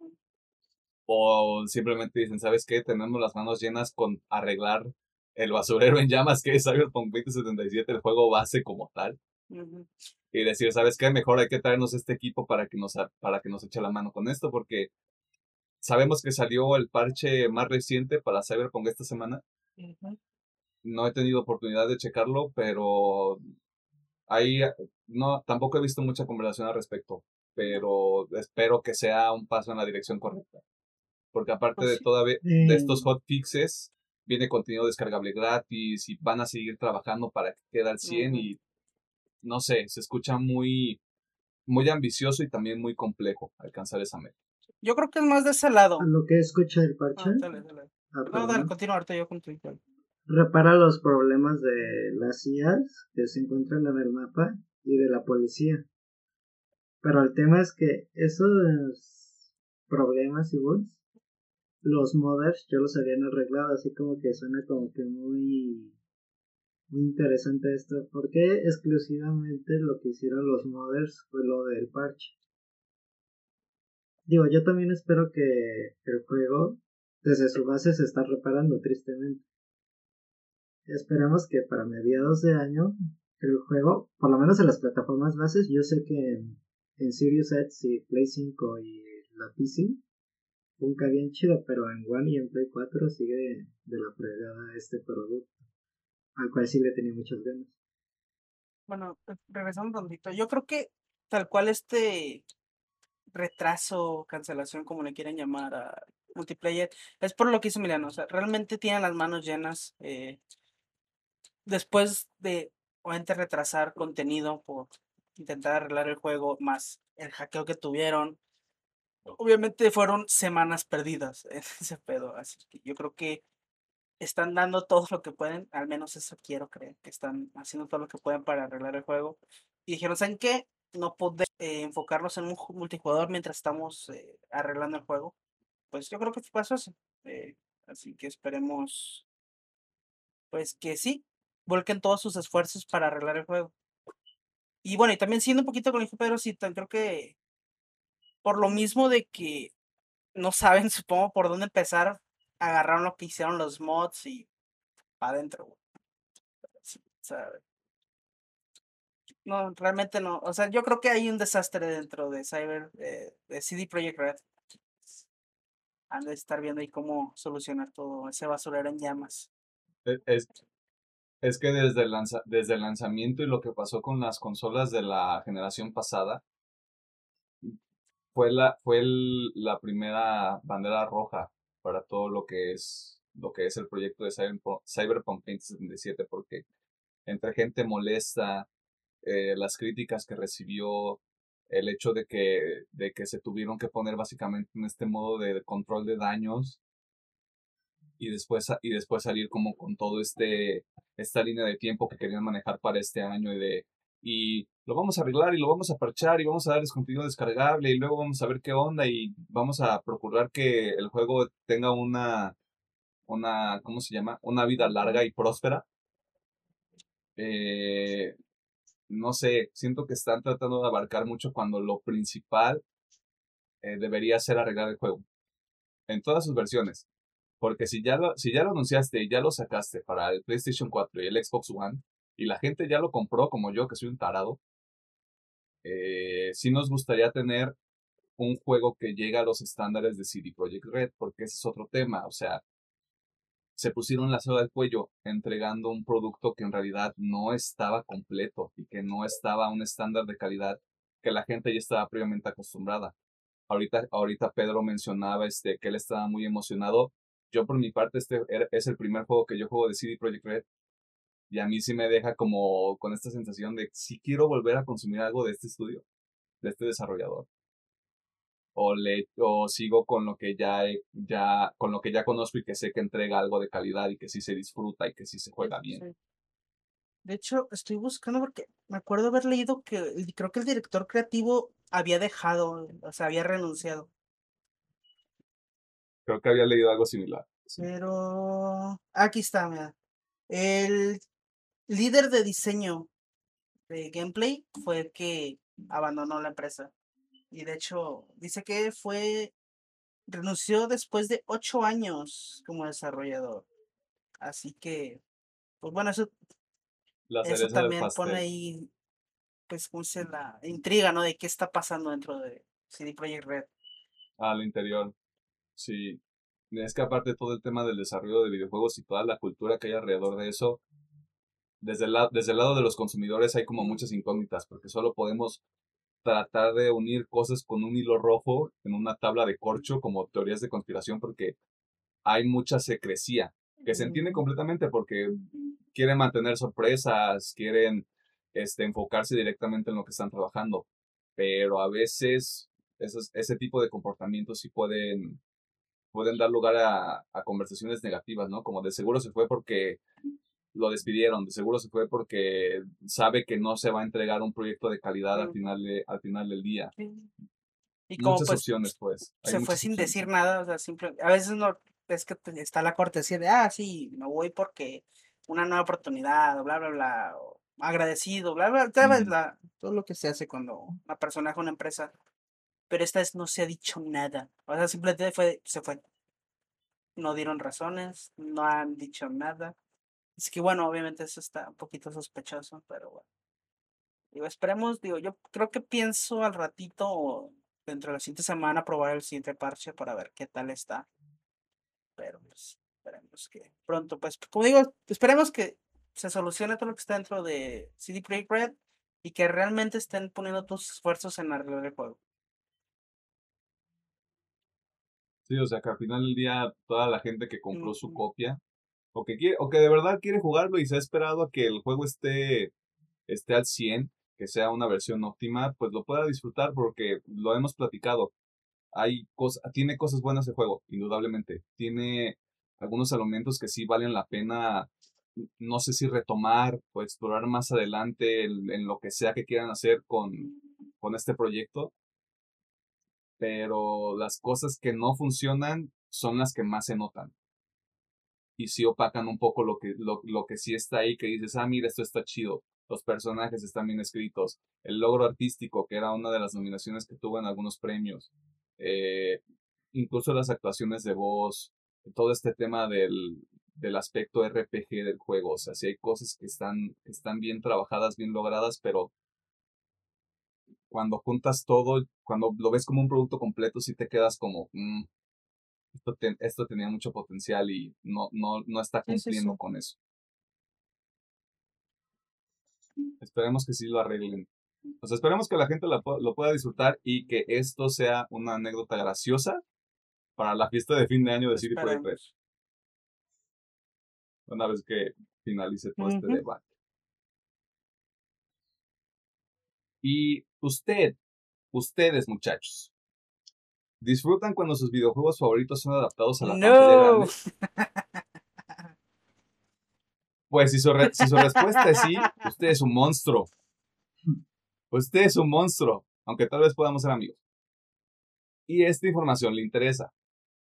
O simplemente dicen, ¿sabes qué? Tenemos las manos llenas con arreglar el basurero en llamas que es Cyberpunk 2077, el juego base como tal. Y decir, ¿sabes qué? Mejor hay que traernos este equipo para que nos, para que nos eche la mano con esto, porque sabemos que salió el parche más reciente para Cyberpunk esta semana. No he tenido oportunidad de checarlo, pero ahí no, tampoco he visto mucha conversación al respecto, pero espero que sea un paso en la dirección correcta. Porque aparte Pues de todavía de estos Eh, hotfixes, viene contenido descargable gratis y van a seguir trabajando para que quede al 100 Ujú. y no sé, se escucha muy, muy ambicioso y también muy complejo alcanzar esa meta. Yo creo que es más de ese lado. a lo que escucha el parche, Ah, dale, dale. ah, No, dale, continúa ahorita yo con tu repara los problemas de las IAs que se encuentran en el mapa y de la policía. Pero el tema es que esos problemas y bugs, los modders ya los habían arreglado, así como que suena como que muy, muy interesante esto. Porque exclusivamente lo que hicieron los modders fue lo del parche. Digo, yo también espero que el juego desde su base se está reparando tristemente. Esperamos que para mediados de año el juego, por lo menos en las plataformas bases, yo sé que en, en Sirius X y Play 5 y la PC funca bien chido, pero en One y en Play 4 sigue de la fregada este producto, al cual sí le tenía muchas ganas. Bueno, eh, regresando un tantito. Yo creo que tal cual este retraso, cancelación, como le quieren llamar a multiplayer, es por lo que hizo Emiliano. O sea, realmente tienen las manos llenas. eh, después de obviamente retrasar contenido por intentar arreglar el juego, más el hackeo que tuvieron. Obviamente fueron semanas perdidas en *laughs* ese pedo. Así que yo creo que están dando todo lo que pueden, al menos eso quiero creer, que están haciendo todo lo que pueden para arreglar el juego. Y dijeron, ¿saben qué? No podemos eh, enfocarnos en un ju- multijugador mientras estamos eh, arreglando el juego. Pues yo creo que pasó eso. eh, así que esperemos, pues que sí, vuelquen todos sus esfuerzos para arreglar el juego. Y bueno, y también siendo un poquito con el hijo Pedro, sí, creo que por lo mismo de que no saben, supongo, por dónde empezar, agarraron lo que hicieron los mods y para adentro. Sí, no, realmente no. O sea, yo creo que hay un desastre dentro de Cyber, eh, de CD Projekt Red. Han de estar viendo ahí cómo solucionar todo ese basurero en llamas. E- Es, es que desde el, lanza- desde el lanzamiento y lo que pasó con las consolas de la generación pasada, fue la, fue el- la primera bandera roja para todo lo que es, lo que es el proyecto de Cyberpunk, Cyberpunk 2077, porque entre gente molesta, eh, las críticas que recibió, el hecho de que, de que se tuvieron que poner básicamente en este modo de control de daños y después, y después salir como con todo este, esta línea de tiempo que querían manejar para este año y de y lo vamos a arreglar y lo vamos a parchar y vamos a darles contenido descargable y luego vamos a ver qué onda y vamos a procurar que el juego tenga una, una, ¿cómo se llama? Una vida larga y próspera. Eh, no sé, siento que están tratando de abarcar mucho cuando lo principal eh, debería ser arreglar el juego. En todas sus versiones. Porque si ya, lo, si ya lo anunciaste y ya lo sacaste para el PlayStation 4 y el Xbox One, y la gente ya lo compró como yo, que soy un tarado, eh, sí nos gustaría tener un juego que llegue a los estándares de CD Projekt Red, porque ese es otro tema. O sea, se pusieron la soga al cuello entregando un producto que en realidad no estaba completo y que no estaba a un estándar de calidad que la gente ya estaba previamente acostumbrada. Ahorita, ahorita Pedro mencionaba este, que él estaba muy emocionado. Yo por mi parte, este es el primer juego que yo juego de CD Projekt Red y a mí sí me deja como con esta sensación de si quiero volver a consumir algo de este estudio, de este desarrollador. O, le, o sigo con lo que ya, ya con lo que ya conozco y que sé que entrega algo de calidad y que sí se disfruta y que sí se juega bien. De hecho, estoy buscando porque me acuerdo haber leído que creo que el director creativo había dejado, o sea, había renunciado. Creo que había leído algo similar. Pero aquí está, mira. El líder de diseño de gameplay fue el que abandonó la empresa. Y de hecho, dice que fue. renunció después de ocho años como desarrollador. Así que, pues bueno, eso, eso también pone ahí, pues, como se la intriga, ¿no? De qué está pasando dentro de CD Projekt Red. Al interior, sí. Es que aparte todo el tema del desarrollo de videojuegos y toda la cultura que hay alrededor de eso, desde el, desde el lado de los consumidores hay como muchas incógnitas, porque solo podemos tratar de unir cosas con un hilo rojo en una tabla de corcho como teorías de conspiración, porque hay mucha secrecía, que se entiende completamente porque quieren mantener sorpresas, quieren este, enfocarse directamente en lo que están trabajando, pero a veces esos, ese tipo de comportamientos sí pueden, pueden dar lugar a, a conversaciones negativas, ¿no? Como de seguro se fue porque lo despidieron, de seguro se fue porque sabe que no se va a entregar un proyecto de calidad al final de, al final del día. Y como muchas pues, opciones, pues. se fue sin decir nada, o sea, simple, a veces no es que está la cortesía de, ah, sí, me voy porque una nueva oportunidad, bla, bla, bla, agradecido, bla, bla, bla, todo lo que se hace cuando una persona una empresa. Pero esta vez no se ha dicho nada, o sea, simplemente fue, se fue. No dieron razones, no han dicho nada. Es que bueno, obviamente eso está un poquito sospechoso, pero bueno. Digo, esperemos, digo, yo creo que pienso al ratito dentro de la siguiente semana probar el siguiente parche para ver qué tal está. Pero pues esperemos que pronto, pues, como digo, esperemos que se solucione todo lo que está dentro de CD Projekt Red y que realmente estén poniendo tus esfuerzos en arreglar el juego. Sí, o sea que al final del día toda la gente que compró su copia o que, quiere, o que de verdad quiere jugarlo y se ha esperado a que el juego esté, esté al 100, que sea una versión óptima, pues lo pueda disfrutar porque lo hemos platicado. Hay cosas, tiene cosas buenas el juego, indudablemente. Tiene algunos elementos que sí valen la pena, no sé si retomar o explorar más adelante en, lo que sea que quieran hacer con, con este proyecto. Pero las cosas que no funcionan son las que más se notan y sí opacan un poco lo que, lo, lo que sí está ahí, que dices, ah, mira, esto está chido, los personajes están bien escritos, el logro artístico, que era una de las nominaciones que tuvo en algunos premios, eh, incluso las actuaciones de voz, todo este tema del, del aspecto RPG del juego, o sea, sí hay cosas que están, están bien trabajadas, bien logradas, pero cuando juntas todo, cuando lo ves como un producto completo, sí te quedas como, mm, esto, esto tenía mucho potencial y no, no, no está cumpliendo con eso. Esperemos que sí lo arreglen. O sea, esperemos que la gente lo, lo pueda disfrutar y que esto sea una anécdota graciosa para la fiesta de fin de año de City Projekt Una vez que finalice todo este debate. Y usted, ustedes muchachos, ¿Disfrutan cuando sus videojuegos favoritos son adaptados a la pantalla grande? *laughs* Pues si su, si su respuesta es sí, usted es un monstruo. Usted es un monstruo, aunque tal vez podamos ser amigos. Y esta información le interesa,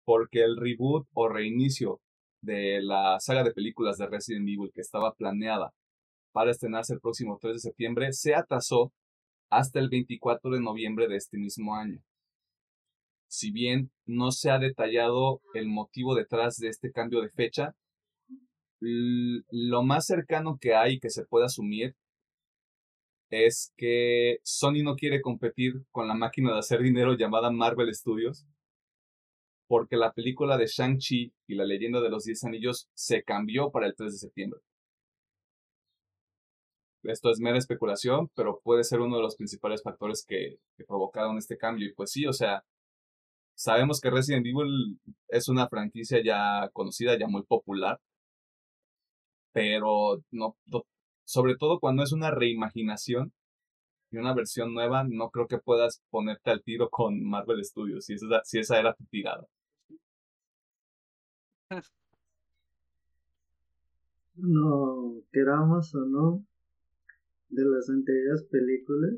porque el reboot o reinicio de la saga de películas de Resident Evil que estaba planeada para estrenarse el próximo 3 de septiembre se atrasó hasta el 24 de noviembre de este mismo año. Si bien no se ha detallado el motivo detrás de este cambio de fecha, lo más cercano que hay que se puede asumir es que Sony no quiere competir con la máquina de hacer dinero llamada Marvel Studios, porque la película de Shang-Chi y la leyenda de los Diez Anillos se cambió para el 3 de septiembre. Esto es mera especulación, pero puede ser uno de los principales factores que, que provocaron este cambio. Y pues sí, o sea, sabemos que Resident Evil es una franquicia ya conocida, ya muy popular, pero no, sobre todo cuando es una reimaginación y una versión nueva, no creo que puedas ponerte al tiro con Marvel Studios, si esa, si esa era tu tirada. No, queramos o no, de las anteriores películas,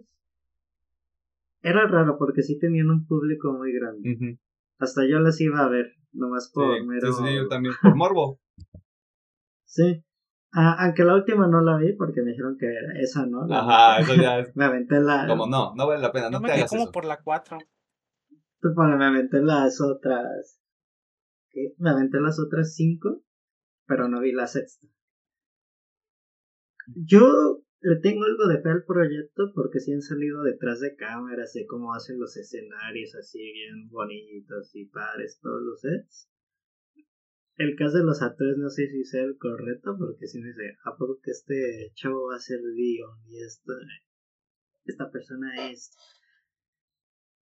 era raro porque sí tenían un público muy grande. Hasta yo las iba a ver, nomás por mero... Sí, sí, yo también, por morbo. *laughs* sí, Ah, aunque la última no la vi porque me dijeron que era esa, ¿no? Ajá, eso ya es. *laughs* me aventé la. Como no, no vale la pena, no, me te hagas como por la 4. me aventé las otras. ¿Qué? Me aventé las otras 5, pero no vi la sexta. Yo le tengo algo de fe al proyecto porque sí han salido detrás de cámaras, sé cómo hacen los escenarios así bien bonitos y padres todos los sets el caso de los actores no sé si sea el correcto, porque si me dice, ¿a poco que este chavo va a ser Dion y esto, esta persona es?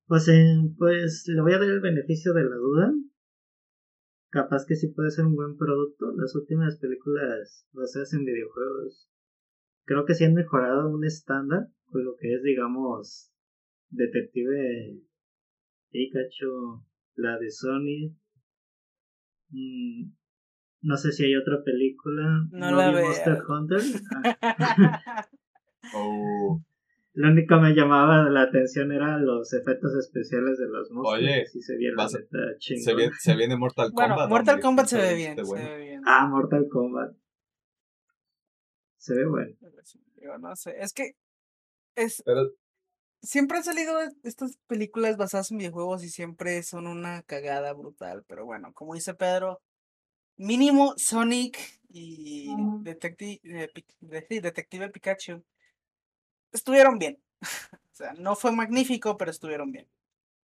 Pues, eh, pues le voy a dar el beneficio de la duda. Capaz que sí puede ser un buen producto. Las últimas películas basadas en videojuegos creo que sí han mejorado un estándar con lo que es, digamos, Detective Pikachu, la de Sony, Mm, no sé si hay otra película. No, la veo. Monster Hunter. Ah. *laughs* oh. *laughs* Lo único que me llamaba la atención eran los efectos especiales de los monstruos. Oye, si se, viene, se, viene, se viene Mortal Kombat. Bueno, Mortal Kombat se ve, bien, se ve bien. Ah, Mortal Kombat. Se ve bueno. Yo no sé, es que es, Pero, siempre han salido estas películas basadas en videojuegos y siempre son una cagada brutal. Pero bueno, como dice Pedro, mínimo Sonic y Detective, Detective Pikachu estuvieron bien. *laughs* o sea, no fue magnífico, pero estuvieron bien.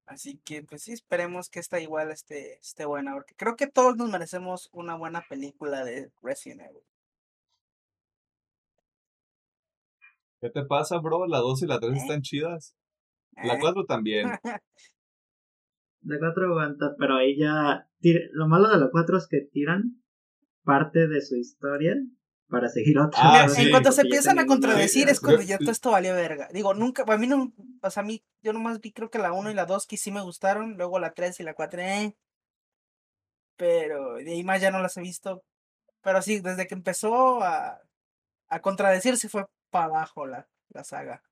Así que, pues sí, esperemos que esta igual esté, esté buena, porque creo que todos nos merecemos una buena película de Resident Evil. ¿Qué te pasa, bro? La 2 y la 3 ¿Eh? están chidas. La 4 ¿Eh? también. *laughs* La 4 aguanta, pero ahí ya. Lo malo de la 4 es que tiran parte de su historia para seguir otra. Ah, En cuanto se empiezan a contradecir es cuando ya todo esto valió verga. Digo, nunca, a mí no, o sea, a mí, yo nomás vi creo que la 1 y la 2 que sí me gustaron, luego la 3 y la 4, eh. Pero de ahí más ya no las he visto. Pero sí, desde que empezó a, a contradecirse fue para abajo la, la saga.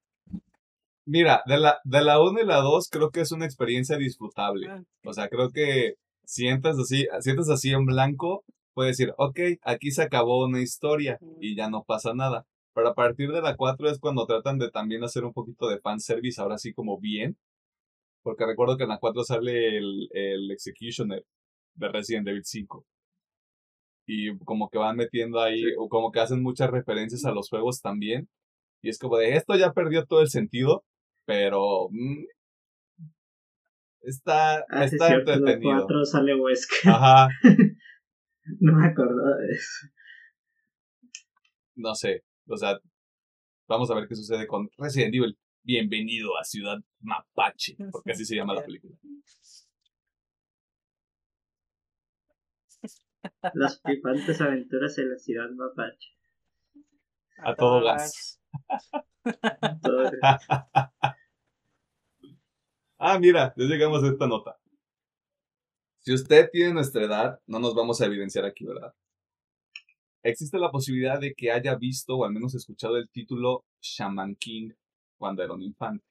Mira, de la, de la 1 y la 2 creo que es una experiencia disfrutable. Ah, o sea, creo que sientas así, sientas así en blanco, puedes decir, ok, aquí se acabó una historia y ya no pasa nada. Pero a partir de la 4 es cuando tratan de también hacer un poquito de fanservice, ahora sí como bien. Porque recuerdo que en la 4 sale el, el Executioner de Resident Evil 5 y como que van metiendo ahí, o como que hacen muchas referencias a los juegos también. Y es como de esto ya perdió todo el sentido, pero mm, está, ah, está entretenido. 4 sale Wesker. Ajá. *laughs* no me acuerdo de eso. No sé, o sea, vamos a ver qué sucede con Resident Evil. Bienvenido a Ciudad Mapache, porque así se llama la película. Las flipantes aventuras en la ciudad mapache. A, todo gas. *laughs* ah, mira, ya llegamos a esta nota. Si usted tiene nuestra edad, no nos vamos a evidenciar aquí, ¿verdad? Existe la posibilidad de que haya visto o al menos escuchado el título Shaman King cuando era un infante.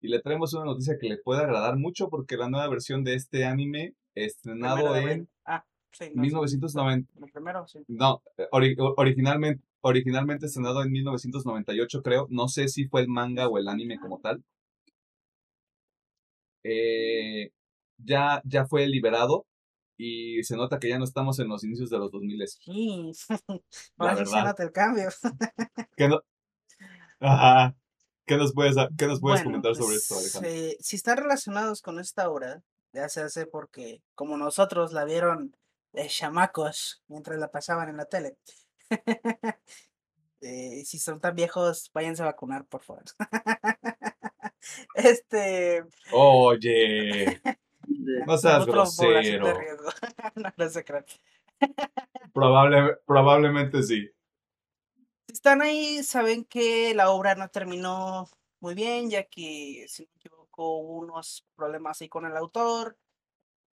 Y le traemos una noticia que le puede agradar mucho porque la nueva versión de este anime, estrenado en sí. no, sí. 1990, Lo primero, sí. no, eh, ori- originalmente, originalmente estrenado en 1998, creo. No sé si fue el manga o el anime como tal. Eh, ya, ya fue liberado y se nota que ya no estamos en los inicios de los 2000. Sí. *laughs* Ahora sí se verdad. nota el cambio. ¿Qué, no- Ajá. ¿Qué nos puedes, qué nos puedes Bueno, comentar sobre pues, esto, Alejandro? eh, si están relacionados con esta obra, ya se hace porque, como nosotros la vieron de chamacos mientras la pasaban en la tele. *laughs* eh, si son tan viejos, váyanse a vacunar, por favor. *laughs* este. Oye, *laughs* no seas grosero. no, no se crean. Probable, probablemente sí. Si están ahí, saben que la obra no terminó muy bien, ya que, si no me equivoco, hubo unos problemas ahí con el autor.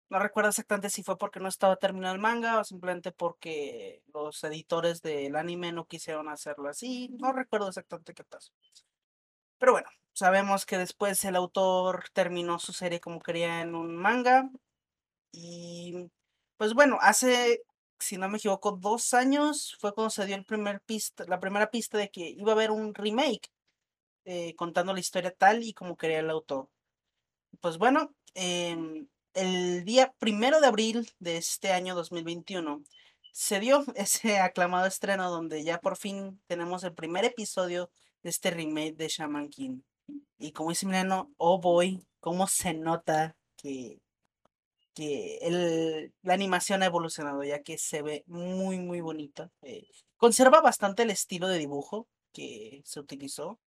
No recuerdo exactamente si fue porque no estaba terminado el manga o simplemente porque los editores del anime no quisieron hacerlo así. No recuerdo exactamente qué pasó. Pero bueno, sabemos que después el autor terminó su serie como quería en un manga. Y pues bueno, hace, si no me equivoco, dos años fue cuando se dio el primer pista, la primera pista de que iba a haber un remake eh, contando la historia tal y como quería el autor. Pues bueno, em, el día primero de abril de este año 2021 se dio *laughs* ese aclamado estreno donde ya por fin tenemos el primer episodio de este remake de Shaman King. Y como dice Milano, oh boy, cómo se nota que, que el, la animación ha evolucionado, ya que se ve muy, muy bonita. eh, conserva bastante el estilo de dibujo que se utilizó,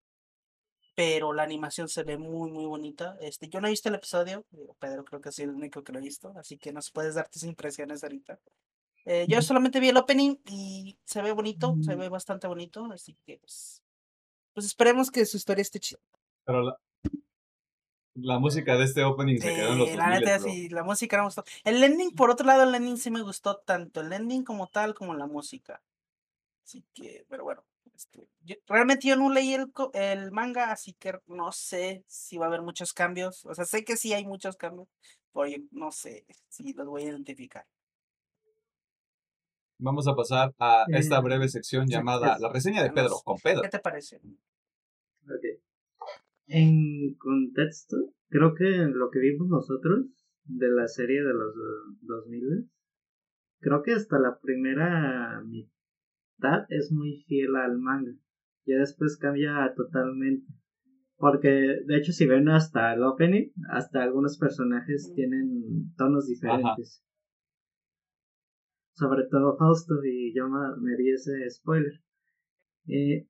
pero la animación se ve muy, muy bonita. Este, yo no he visto el episodio, Pedro creo que sí es el único que lo ha visto, así que nos puedes dar tus impresiones ahorita. Eh, yo solamente vi el opening y se ve bonito, se ve bastante bonito, así que pues, pues esperemos que su historia esté chida. Pero la, la música de este opening se quedó en los Eh, la 2000, neta, bro. sí, la música no me gustó. El ending, por otro lado, el ending sí me gustó tanto el ending como tal, como la música. Así que, pero bueno, yo- realmente yo no leí el, co- el manga, así que no sé si va a haber muchos cambios. O sea, sé que sí hay muchos cambios, pero yo no sé si los voy a identificar. Vamos a pasar a esta Eh, breve sección llamada La reseña de. Pedro, con Pedro. ¿Qué te parece? Ok. En contexto, creo que lo que vimos nosotros de la serie de los eh, 2000, creo que hasta la primera mitad es muy fiel al manga. Ya después cambia totalmente. Porque, de hecho, si ven hasta el opening, hasta algunos personajes tienen tonos diferentes. Sobre todo Fausto, y yo me di ese spoiler. Eh,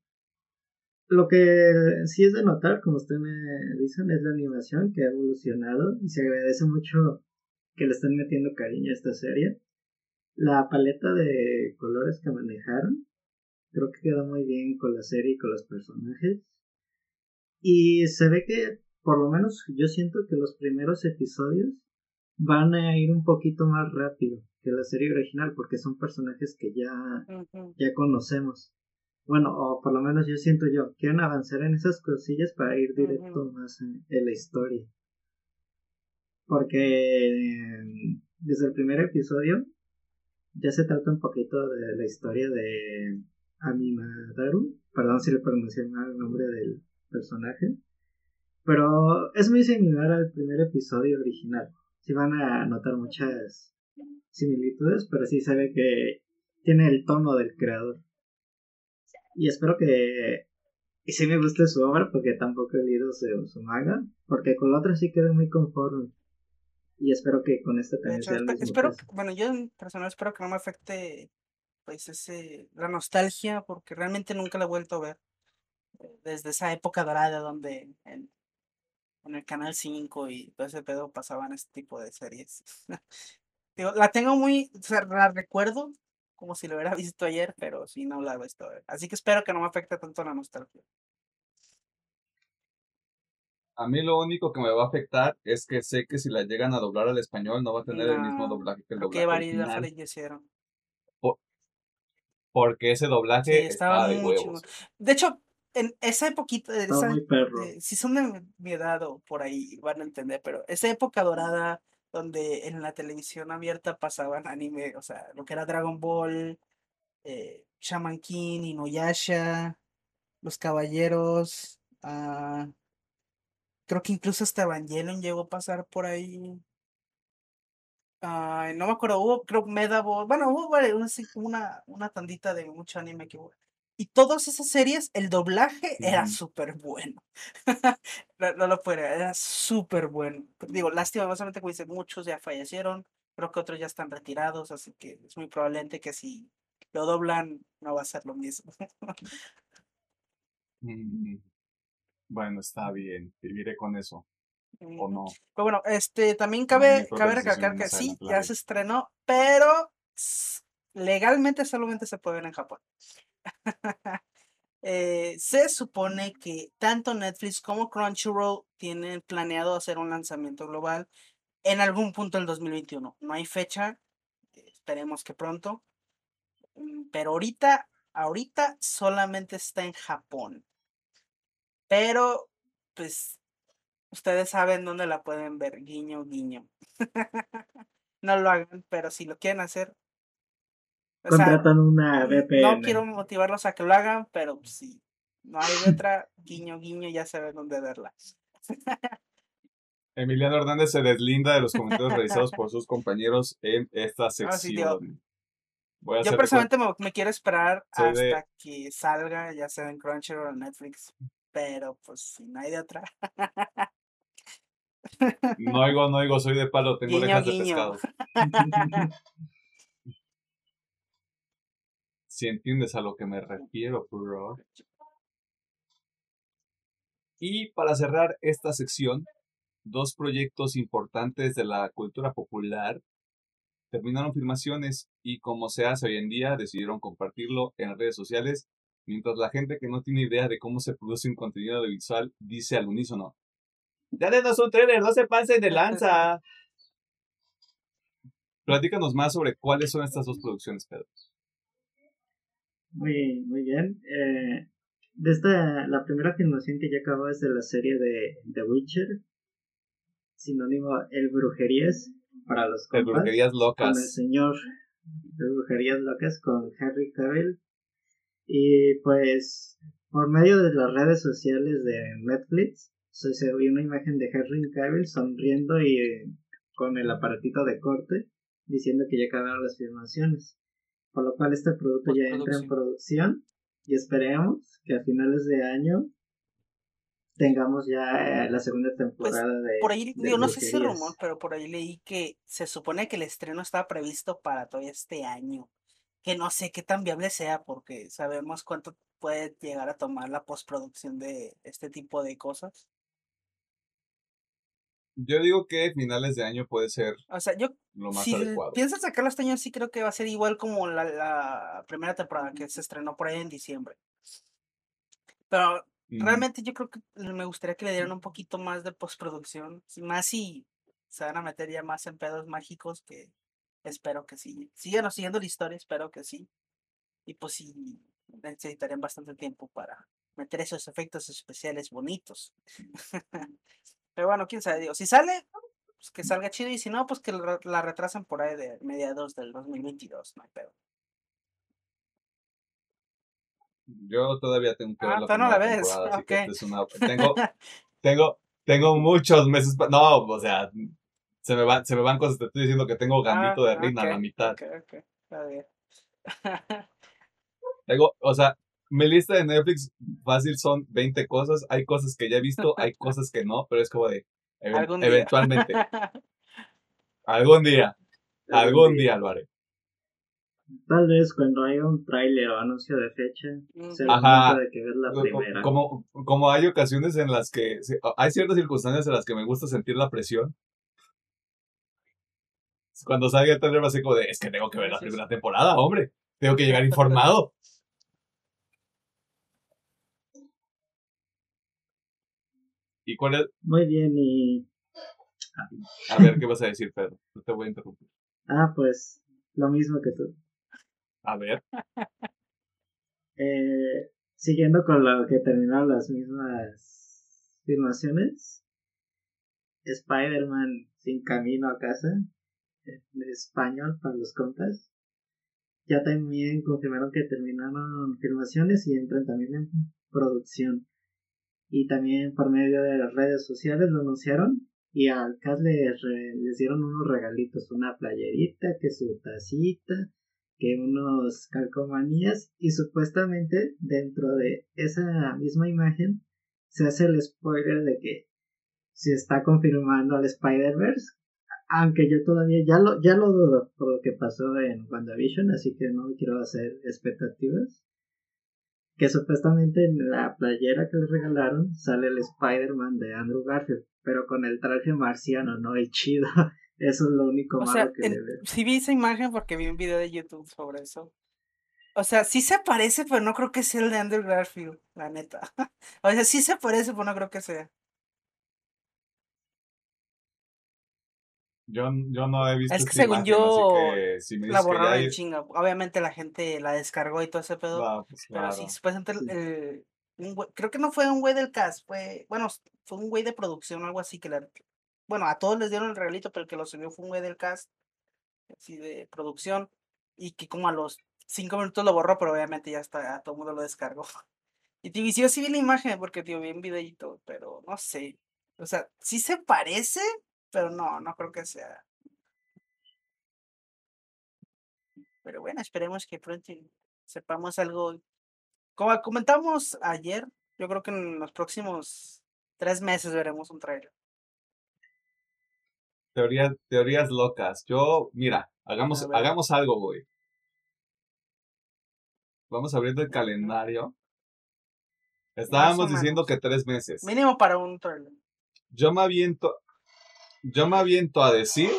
lo que sí es de notar, como ustedes me dicen, es la animación que ha evolucionado y se agradece mucho que le estén metiendo cariño a esta serie. La paleta de colores que manejaron, creo que quedó muy bien con la serie y con los personajes. Y se ve que, por lo menos, yo siento que los primeros episodios van a ir un poquito más rápido que la serie original porque son personajes que ya ya conocemos. Bueno, o por lo menos yo siento yo, quieren avanzar en esas cosillas para ir directo más en, en la historia. Porque eh, desde el primer episodio ya se trata un poquito de la historia de Amimadaru. Perdón si le pronuncié mal el nombre del personaje. Pero es muy similar al primer episodio original. Sí van a notar muchas similitudes, pero sí se ve que tiene el tono del creador. Y espero que y sí me guste su obra porque tampoco he leído su, su manga, porque con la otra sí quedé muy conforme. Y espero que con esta también hecho, sea el espero, que- bueno, yo en personal espero que no me afecte pues ese, la nostalgia, porque realmente nunca la he vuelto a ver. eh, Desde esa época dorada donde en, en el Canal 5 y todo ese pedo pasaban este tipo de series. *laughs* Digo, la tengo muy, o sea, la recuerdo como si lo hubiera *laughs* visto ayer, pero sí no la he visto. a ver. Así que espero que no me afecte tanto la nostalgia. A mí lo único que me va a afectar es que sé que si la llegan a doblar al español no va a tener el mismo doblaje que el doblaje varias original. fallecieron. Porque ese Sí, doblaje estaba estaba de muy huevos. De hecho, en esa époquita, Está esa, muy perro. eh, si son de mi edad o por ahí van a entender, pero esa época dorada donde en la televisión abierta pasaban anime, o sea, lo que era Dragon Ball, eh, Shaman King, Inuyasha, Los Caballeros, ah, creo que incluso hasta Evangelion llegó a pasar por ahí. Ay, no me acuerdo, hubo, creo, Medaball, bueno, hubo una, una, tandita de mucho anime que hubo. Y todas esas series, el doblaje era súper bueno. *laughs* No, no lo puedo, era súper bueno. Digo, lastimosamente, como dice, muchos ya fallecieron, creo que otros ya están retirados, así que es muy probable que si lo doblan, no va a ser lo mismo. Bueno, está bien. Viviré con eso. ¿O no? Pero bueno, este, también cabe, cabe recalcar que sí, ya se estrenó, pero legalmente solamente se puede ver en Japón. *laughs* Eh, se supone que tanto Netflix como Crunchyroll tienen planeado hacer un lanzamiento global en algún punto del 2021. No hay fecha, esperemos que pronto, mm, pero ahorita, ahorita solamente está en Japón. Pero, pues, ustedes saben dónde la pueden ver, guiño, guiño. *laughs* No lo hagan, pero si lo quieren hacer, o sea, Contratan una n- no VPN. quiero motivarlos a que lo hagan, pero pues, si no hay *laughs* otra, guiño, guiño, ya saben dónde verla. *laughs* Emiliano Hernández se deslinda de los comentarios realizados por sus compañeros en esta Ah, sí, sección. Voy a Yo personalmente me, me quiero esperar Soy de- hasta que salga, ya sea en Crunchyroll o en Netflix, pero pues si no hay de otra. No oigo, no oigo, soy de palo, *laughs* tengo Guiño, orejas de pescado. *laughs* Si entiendes a lo que me refiero, bro. Y para cerrar esta sección, dos proyectos importantes de la cultura popular terminaron filmaciones y como se hace hoy en día, decidieron compartirlo en redes sociales, mientras la gente que no tiene idea de cómo se produce un contenido audiovisual dice al unísono, ya denos un trailer, no se pasen de lanza. *laughs* Platícanos más sobre cuáles son estas dos producciones, Pedro. Muy, muy bien. Eh, de esta, la primera filmación que ya acabó es de la serie de The Witcher, sinónimo El Brujerías para los compas, brujerías con el locas. señor de Brujerías Locas con Henry Cavill. Y pues, por medio de las redes sociales de Netflix, se, se vio una imagen de Henry Cavill sonriendo y eh, con el aparatito de corte, diciendo que ya acabaron las filmaciones. Por lo cual este producto ya entra en producción y esperemos que a finales de año tengamos ya eh, la segunda temporada de Por ahí, de digo, no sé si rumor, pero por ahí leí que se supone que el estreno estaba previsto para todavía este año. Que no sé qué tan viable sea, porque sabemos cuánto puede llegar a tomar la postproducción de este tipo de cosas. Yo digo que finales de año puede ser O sea, yo, lo más si adecuado. piensas sacarlo este año, sí creo que va a ser igual como la, la primera temporada que se estrenó por ahí en diciembre. Pero realmente yo creo que me gustaría que le dieran un poquito más de postproducción, más si se van a meter ya más en pedos mágicos que espero que sí. Síganos siguiendo la historia, espero que sí. Y pues sí, necesitarían bastante tiempo para meter esos efectos especiales bonitos. *laughs* Pero bueno, quién sabe, digo, si sale, pues que salga chido y si no, pues que la la retrasen por ahí de mediados del 2022, no hay pedo. Yo todavía tengo que ver Ah, la todavía no la ves, que es una... Tengo, *laughs* tengo, tengo muchos meses... No, o sea, se me, van, se me van cosas. Te estoy diciendo que tengo Gambito Ah, de Reina a la mitad. ok, ok, está bien. *laughs* Tengo, o sea, mi lista de Netflix fácil son 20 cosas. Hay cosas que ya he visto, hay cosas que no, pero es como de... even- Algún día. eventualmente, *laughs* algún día, algún día lo haré. Tal vez cuando haya un tráiler o anuncio de fecha, el Ajá. de que ver la primera. Como, como hay ocasiones en las que, hay ciertas circunstancias en las que me gusta sentir la presión. Cuando salga el trailer va a ser como de, es que tengo que ver la Sí, sí, primera temporada, hombre. Tengo que llegar informado. ¿Y cuál es? Muy bien, y. A ver, ¿qué vas a decir, Pedro? No te voy a interrumpir. Ah, pues lo mismo que tú. A ver. Eh, siguiendo con lo que terminaron las mismas filmaciones, Spider-Man sin camino a casa, en español para los compas. Ya también confirmaron que terminaron filmaciones y entran también en producción. Y también por medio de las redes sociales lo anunciaron y al cast les, les dieron unos regalitos, una playerita, que su tacita, que unos calcomanías y supuestamente dentro de esa misma imagen se hace el spoiler de que se está confirmando al Spider-Verse, aunque yo todavía ya lo, ya lo dudo por lo que pasó en WandaVision, así que no quiero hacer expectativas. Que supuestamente en la playera que les regalaron sale el Spider-Man de Andrew Garfield, pero con el traje marciano, no el chido. *laughs* Eso es lo único O malo sea, que en- le veo. sí vi esa imagen porque vi un video de YouTube sobre eso. O sea, sí se parece, pero no creo que sea el de Andrew Garfield, la neta. *laughs* O sea, sí se parece, pero no creo que sea. Yo, yo no he visto Es que esta según imagen, yo, que si La borraron hay- chinga. Obviamente la gente la descargó y todo ese pedo. No, pues Pero claro. sí, supuestamente el- el- un güey- creo que no fue un güey del cast, fue, bueno, fue un güey de producción o algo así que la, bueno, a todos les dieron el regalito, pero el que lo subió fue un güey del cast, así de producción, y que como a los cinco minutos lo borró, pero obviamente ya está, todo el mundo lo descargó. *laughs* Y tío, y sí, yo sí vi la imagen, porque tío, vi un videito, pero no sé. O sea, sí se parece, pero no, no creo que sea. Pero bueno, esperemos que pronto sepamos algo. Como comentamos ayer, yo creo que en los próximos tres meses veremos un trailer. Teorías, teorías locas. Yo, mira, hagamos, hagamos algo, güey. Vamos abriendo el calendario. Estábamos diciendo que tres meses. Mínimo para un trailer. Yo me aviento, yo me aviento a decir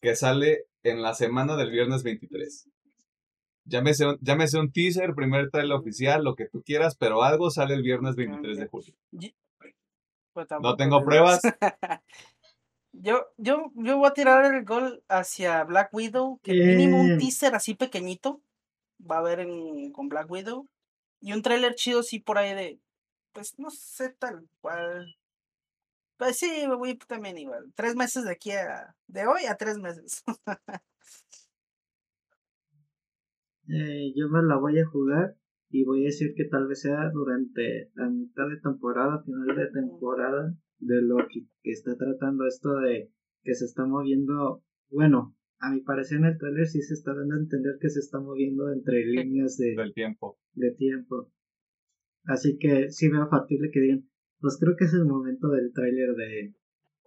que sale en la semana del viernes 23. Llámese un, llámese un teaser, primer trailer oficial, lo que tú quieras, pero algo sale el viernes 23 de julio. Pues No tengo pruebas. *laughs* Yo, yo, yo voy a tirar el gol hacia Black Widow, que mínimo un teaser así pequeñito va a haber en, con Black Widow. Y un trailer chido sí por ahí de, pues no sé tal cual. Pues sí, me voy también igual. Tres meses de aquí a, de hoy a tres meses. *laughs* Eh, yo me la voy a jugar y voy a decir que tal vez sea durante la mitad de temporada, final de temporada de Loki, que está tratando esto de que se está moviendo, bueno, a mi parecer en el trailer sí se está dando a entender que se está moviendo entre *laughs* líneas de, Del tiempo. de tiempo. Así que sí veo factible que digan, pues creo que es el momento del tráiler de,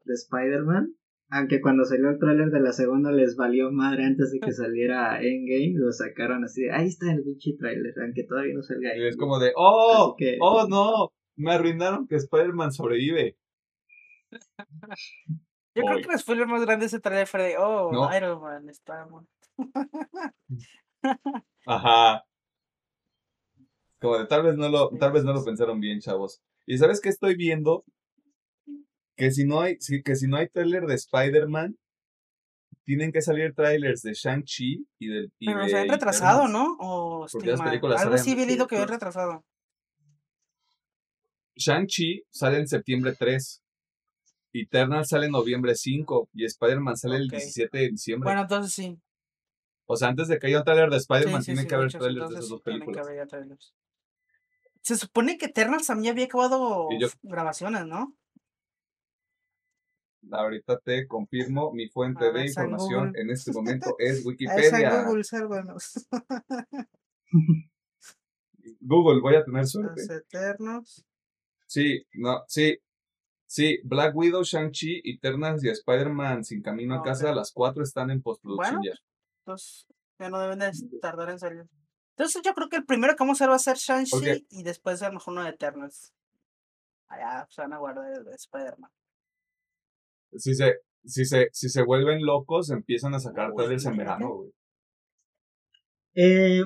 de Spider-Man. Aunque cuando salió el tráiler de la segunda les valió madre antes de que *laughs* saliera Endgame, lo sacaron así, de, ahí está el pinche tráiler, aunque todavía no salga Y es Endgame". como de, oh, que- oh no, me arruinaron que Spider-Man sobrevive. *laughs* Yo creo que el spoiler más grande de ese trailer fue de, oh, No. Iron Man está muerto. Ajá. *laughs* Como de tal vez no lo, tal vez no lo pensaron bien, chavos. Y sabes qué estoy viendo? Que si no hay, que si no hay tráiler de Spider-Man, tienen que salir trailers de Shang-Chi y del y Pero de se han retrasado, Eternals. ¿no? O Porque las películas Algo sí había leído que pues. retrasado. Shang-Chi sale en septiembre 3. Eternal sale en noviembre 5 y Spider-Man sale el Ok. 17 de diciembre. Bueno, entonces sí. o sea, antes de que haya un trailer de Spider-Man, sí, tiene sí, que haber trailers de esas dos tienen que películas. Se supone que Eternals también había acabado yo- grabaciones, ¿no? Ahorita te confirmo, mi fuente de información en este momento *laughs* es Ahí Wikipedia. está Google, sálvanos. *laughs* *laughs* Google, voy a tener suerte. Los Eternos. Sí, no, sí. Sí, Black Widow, Shang-Chi, Eternals y Spider-Man sin camino a Ok. casa, las cuatro están en postproducción Bueno, ya. Entonces, ya no deben de tardar en salir. Entonces, yo creo que el primero que vamos a hacer va a ser Shang-Chi y después a lo mejor uno de Eternals. Allá se van a guardar el de Spider-Man. Si se, si se, si se vuelven locos, empiezan a sacar trailers en verano, güey. Eh,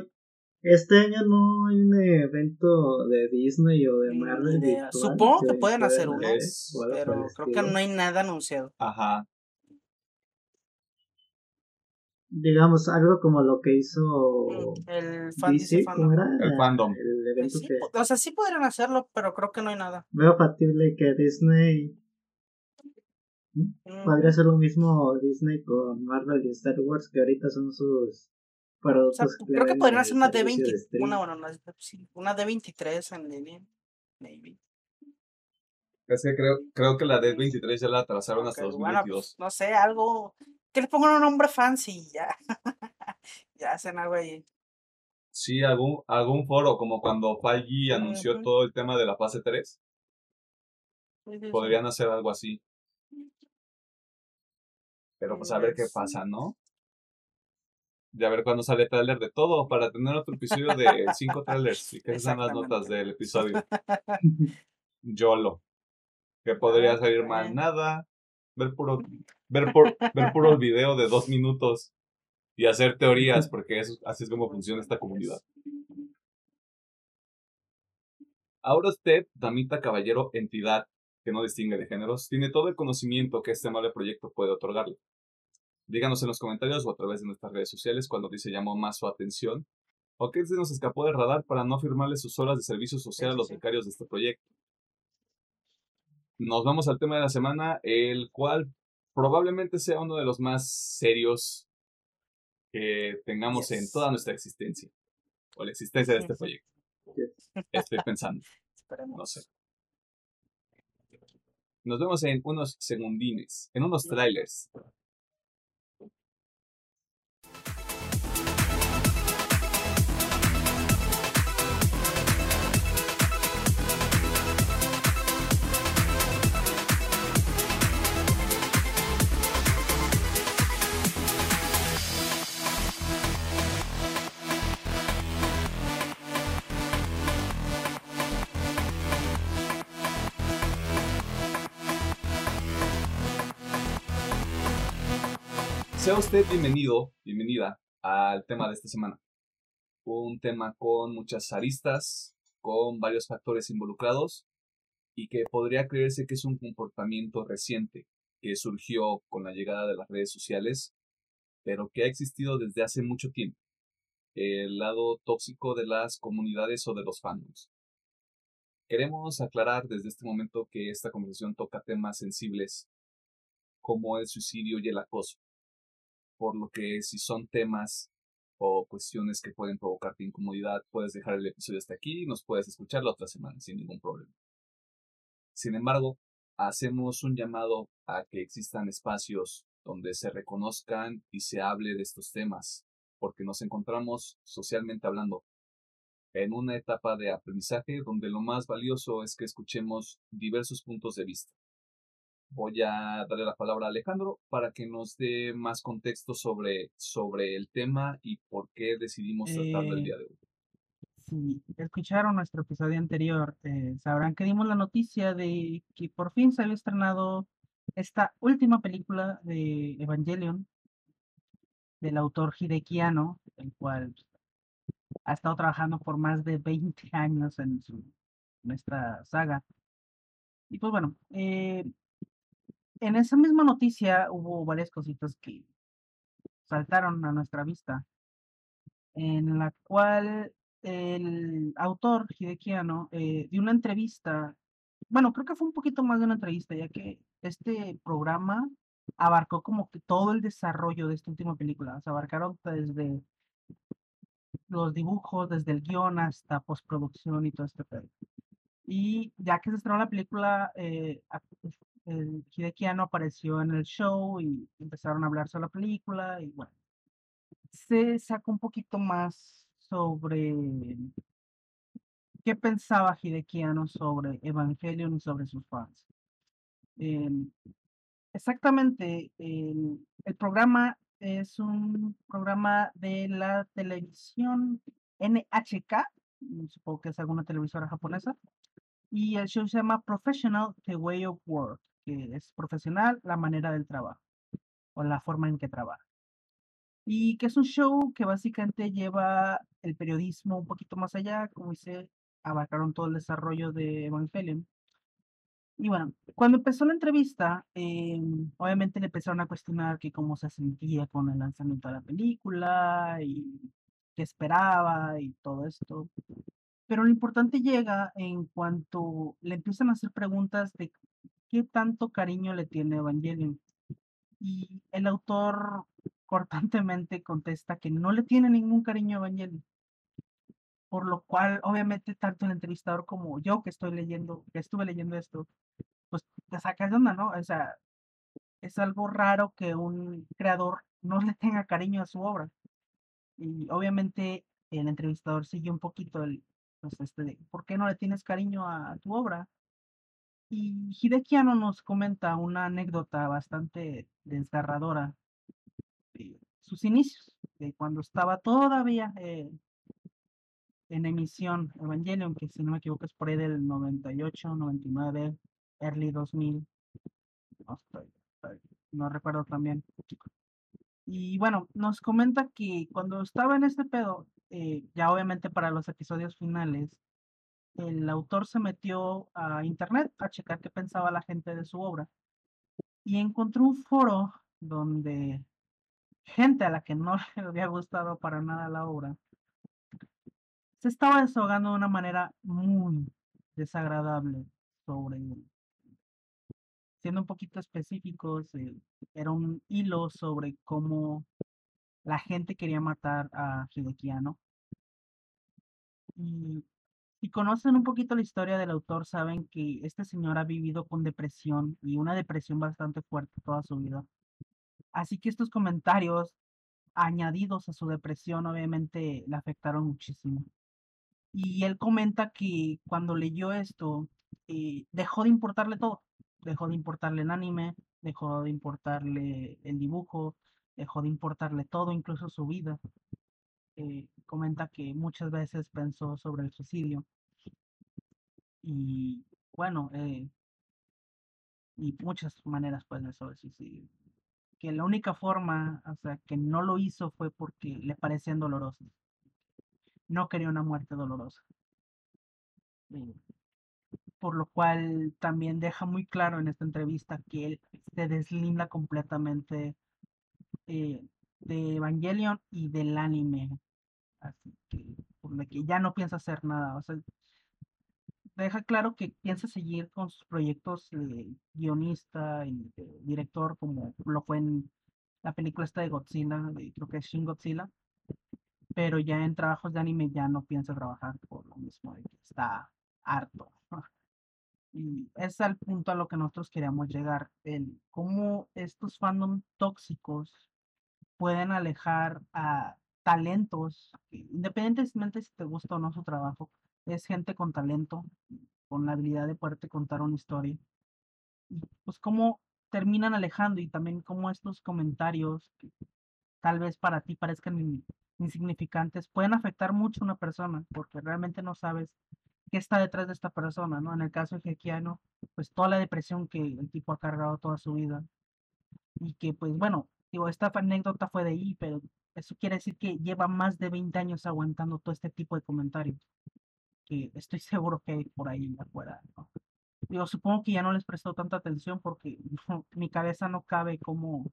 este año no hay un evento de Disney o de Marvel. Supongo que pueden hacer uno, Pero creo que no hay nada anunciado. Ajá. Digamos, algo como lo que hizo El fan dice DC, ¿cómo fandom. era? El fandom. El evento sí, que o sea, sí podrían hacerlo, pero creo que no hay nada. veo factible que Disney Mm, podría hacer lo mismo Disney con Marvel y Star Wars, que ahorita son sus O productos sea, que le creo que podrían hacer una de servicio 20, de stream. una, bueno, no, sí, una de 23 en línea, maybe. Es que creo, creo que la D23 ya la atrasaron hasta Ok, bueno, 2022. pues, no sé, algo, que le pongan un nombre fancy y ya. *laughs* ya hacen algo ahí. Sí, algún, algún foro, como cuando Feige anunció todo el tema de la fase 3, Sí, sí, sí. podrían hacer algo así. Pero pues a ver qué Pues, pasa, ¿no? *laughs* Y a ver cuándo sale trailer de todo, para tener otro episodio de cinco trailers. ¿Y qué son las notas del episodio? *laughs* YOLO. Que podría salir mal nada. Ver puro, ver por, ver puro *laughs* video de dos minutos. Y hacer teorías, porque eso, así es como funciona esta comunidad. Ahora usted, damita caballero, entidad que no distingue de géneros, tiene todo el conocimiento que este amable proyecto puede otorgarle. Díganos en los comentarios o a través de nuestras redes sociales cuando dice llamó más su atención o qué se nos escapó del radar para no firmarle sus horas de servicio social a los becarios de este proyecto. Nos vamos al tema de la semana, el cual probablemente sea uno de los más serios que tengamos en toda nuestra existencia o la existencia de este proyecto. Yes. Estoy pensando. *laughs* No sé. Nos vemos en unos segundines, en unos trailers. Sea usted bienvenido, bienvenida al tema de esta semana. Un tema con muchas aristas, con varios factores involucrados y que podría creerse que es un comportamiento reciente que surgió con la llegada de las redes sociales, pero que ha existido desde hace mucho tiempo. El lado tóxico de las comunidades o de los fandoms. Queremos aclarar desde este momento que esta conversación toca temas sensibles como el suicidio y el acoso por lo que si son temas o cuestiones que pueden provocarte incomodidad, puedes dejar el episodio hasta aquí y nos puedes escuchar la otra semana sin ningún problema. Sin embargo, hacemos un llamado a que existan espacios donde se reconozcan y se hable de estos temas, porque nos encontramos, socialmente hablando, en una etapa de aprendizaje donde lo más valioso es que escuchemos diversos puntos de vista. Voy a darle la palabra a Alejandro para que nos dé más contexto sobre, sobre el tema y por qué decidimos tratarlo el Eh, día de hoy. Si escucharon nuestro episodio anterior, eh, sabrán que dimos la noticia de que por fin se había estrenado esta última película de Evangelion del autor Hideki Anno, el cual ha estado trabajando por más de 20 años en, su, en esta saga. Y pues bueno, eh, en esa misma noticia hubo varias cositas que saltaron a nuestra vista, en la cual el autor Hideki Anno eh, dio una entrevista, bueno, creo que fue un poquito más de una entrevista, ya que este programa abarcó como que todo el desarrollo de esta última película, o sea, abarcaron desde los dibujos, desde el guion hasta postproducción y todo este pedo. Y ya que se estrenó la película, eh, el Hideki Anno apareció en el show y empezaron a hablar sobre la película y bueno, se sacó un poquito más sobre qué pensaba Hideki Anno sobre Evangelion y sobre sus fans. Em, exactamente, el, el programa es un programa de la televisión NHK, mm, supongo que es alguna televisora japonesa, y el show se llama Professional The Way of Work, que es profesional la manera del trabajo o la forma en que trabaja. Y que es un show que básicamente lleva el periodismo un poquito más allá, como dice, abarcaron todo el desarrollo de Evangelion. Y bueno, cuando empezó la entrevista, eh, obviamente le empezaron a cuestionar que cómo se sentía con el lanzamiento de la película y qué esperaba y todo esto. Pero lo importante llega en cuanto le empiezan a hacer preguntas de qué tanto cariño le tiene Evangelion. Y el autor cortantemente contesta que no le tiene ningún cariño a Evangelion. Por lo cual, obviamente, tanto el entrevistador como yo que estoy leyendo, que estuve leyendo esto, pues te sacas de onda, ¿no? O sea, es algo raro que un creador no le tenga cariño a su obra. Y obviamente el entrevistador sigue un poquito el, pues este ¿por qué no le tienes cariño a tu obra? Y Hideki Anno nos comenta una anécdota bastante desgarradora de sus inicios, de cuando estaba todavía eh, en emisión Evangelion, que si no me equivoco es por ahí del 98, 99, early 2000, no, estoy, estoy, no recuerdo también. Y bueno, nos comenta que cuando estaba en este pedo, eh, ya obviamente para los episodios finales, el autor se metió a internet a checar qué pensaba la gente de su obra y encontró un foro donde gente a la que no *laughs* le había gustado para nada la obra se estaba desahogando de una manera muy desagradable sobre siendo un poquito específicos eh, era un hilo sobre cómo la gente quería matar a Hideki Anno. Y si conocen un poquito la historia del autor, saben que este señor ha vivido con depresión y una depresión bastante fuerte toda su vida. Así que estos comentarios añadidos a su depresión obviamente le afectaron muchísimo. Y él comenta que cuando leyó esto, eh, dejó de importarle todo. Dejó de importarle el anime, dejó de importarle el dibujo, dejó de importarle todo, incluso su vida. Comenta que muchas veces pensó sobre el suicidio. Y bueno, eh, y muchas maneras pues de sobre el suicidio. Que la única forma, o sea, que no lo hizo fue porque le parecían dolorosos. No quería una muerte dolorosa. Por lo cual también deja muy claro en esta entrevista que él se deslinda completamente eh, de Evangelion y del anime. Así que, por que ya no piensa hacer nada. O sea, deja claro que piensa seguir con sus proyectos de guionista y director, como lo fue en la película esta de Godzilla, creo que es Shin Godzilla. Pero ya en trabajos de anime ya no piensa trabajar por lo mismo, de que está harto. Y es al punto a lo que nosotros queríamos llegar, el cómo estos fandom tóxicos pueden alejar a talentos, independientemente si te gusta o no su trabajo, es gente con talento, con la habilidad de poderte contar una historia. Pues cómo terminan alejando y también cómo estos comentarios, que tal vez para ti parezcan insignificantes, pueden afectar mucho a una persona, porque realmente no sabes qué está detrás de esta persona, ¿no? En el caso de Jequiano, pues toda la depresión que el tipo ha cargado toda su vida. Y que, pues bueno, digo, esta anécdota fue de ahí, pero eso quiere decir que lleva más de 20 años aguantando todo este tipo de comentarios. Que estoy *laughs* seguro que hay por ahí afuera, ¿no? Digo, supongo que ya no les prestó tanta atención porque mi cabeza no cabe como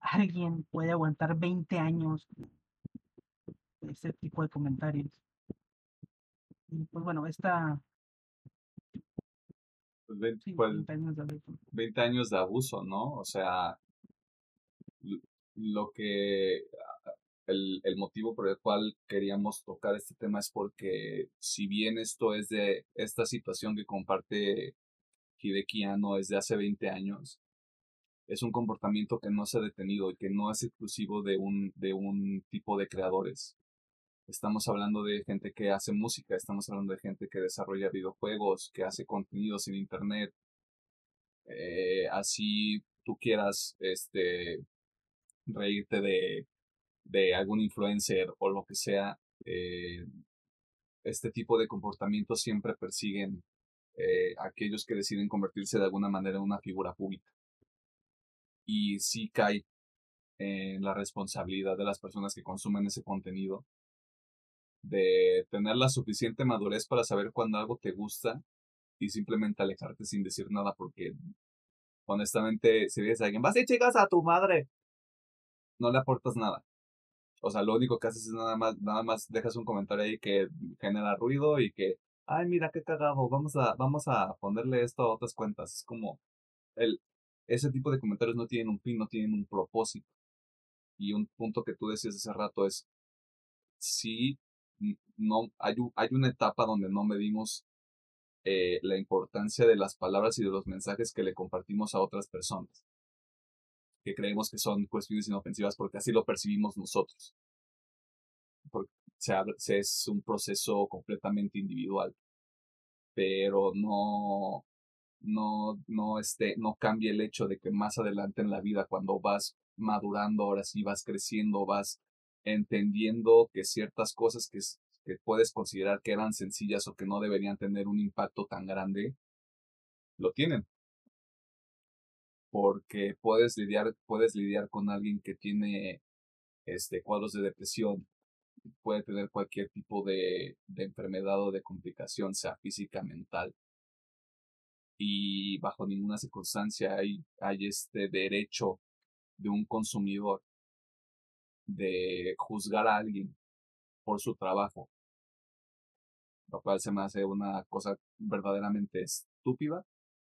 alguien puede aguantar 20 años ese tipo de comentarios. Y pues bueno, esta... Pues 20, Sí, pues, 20 años de abuso. 20 años de abuso, ¿no? O sea, lo que el, el motivo por el cual queríamos tocar este tema es porque si bien esto es de esta situación que comparte Hideki Anno es de hace 20 años, es un comportamiento que no se ha detenido y que no es exclusivo de un, de un tipo de creadores. Estamos hablando de gente que hace música, estamos hablando de gente que desarrolla videojuegos, que hace contenidos en internet. Eh, así tú quieras este, reírte de, de algún influencer o lo que sea, eh, este tipo de comportamientos siempre persiguen eh, aquellos que deciden convertirse de alguna manera en una figura pública. Y sí cae en la responsabilidad de las personas que consumen ese contenido de tener la suficiente madurez para saber cuando algo te gusta y simplemente alejarte sin decir nada porque honestamente si ves a alguien, vas y chicas a tu madre, no le aportas nada. O sea, lo único que haces es nada más, nada más dejas un comentario ahí que genera ruido y que, ay, mira qué cagado, vamos a, vamos a ponerle esto a otras cuentas. Es como, el, ese tipo de comentarios no tienen un fin, no tienen un propósito. Y un punto que tú decías hace rato es, si no, hay, hay una etapa donde no medimos eh, la importancia de las palabras y de los mensajes que le compartimos a otras personas que creemos que son cuestiones inofensivas porque así lo percibimos nosotros. Porque se, es un proceso completamente individual, pero no, no, no, este, no cambia el hecho de que más adelante en la vida, cuando vas madurando, ahora sí vas creciendo, vas entendiendo que ciertas cosas que, que puedes considerar que eran sencillas o que no deberían tener un impacto tan grande, lo tienen porque puedes lidiar, puedes lidiar con alguien que tiene este, cuadros de depresión, puede tener cualquier tipo de, enfermedad o de complicación, sea física, mental. Y bajo ninguna circunstancia hay, hay este derecho de un consumidor de juzgar a alguien por su trabajo, lo cual se me hace una cosa verdaderamente estúpida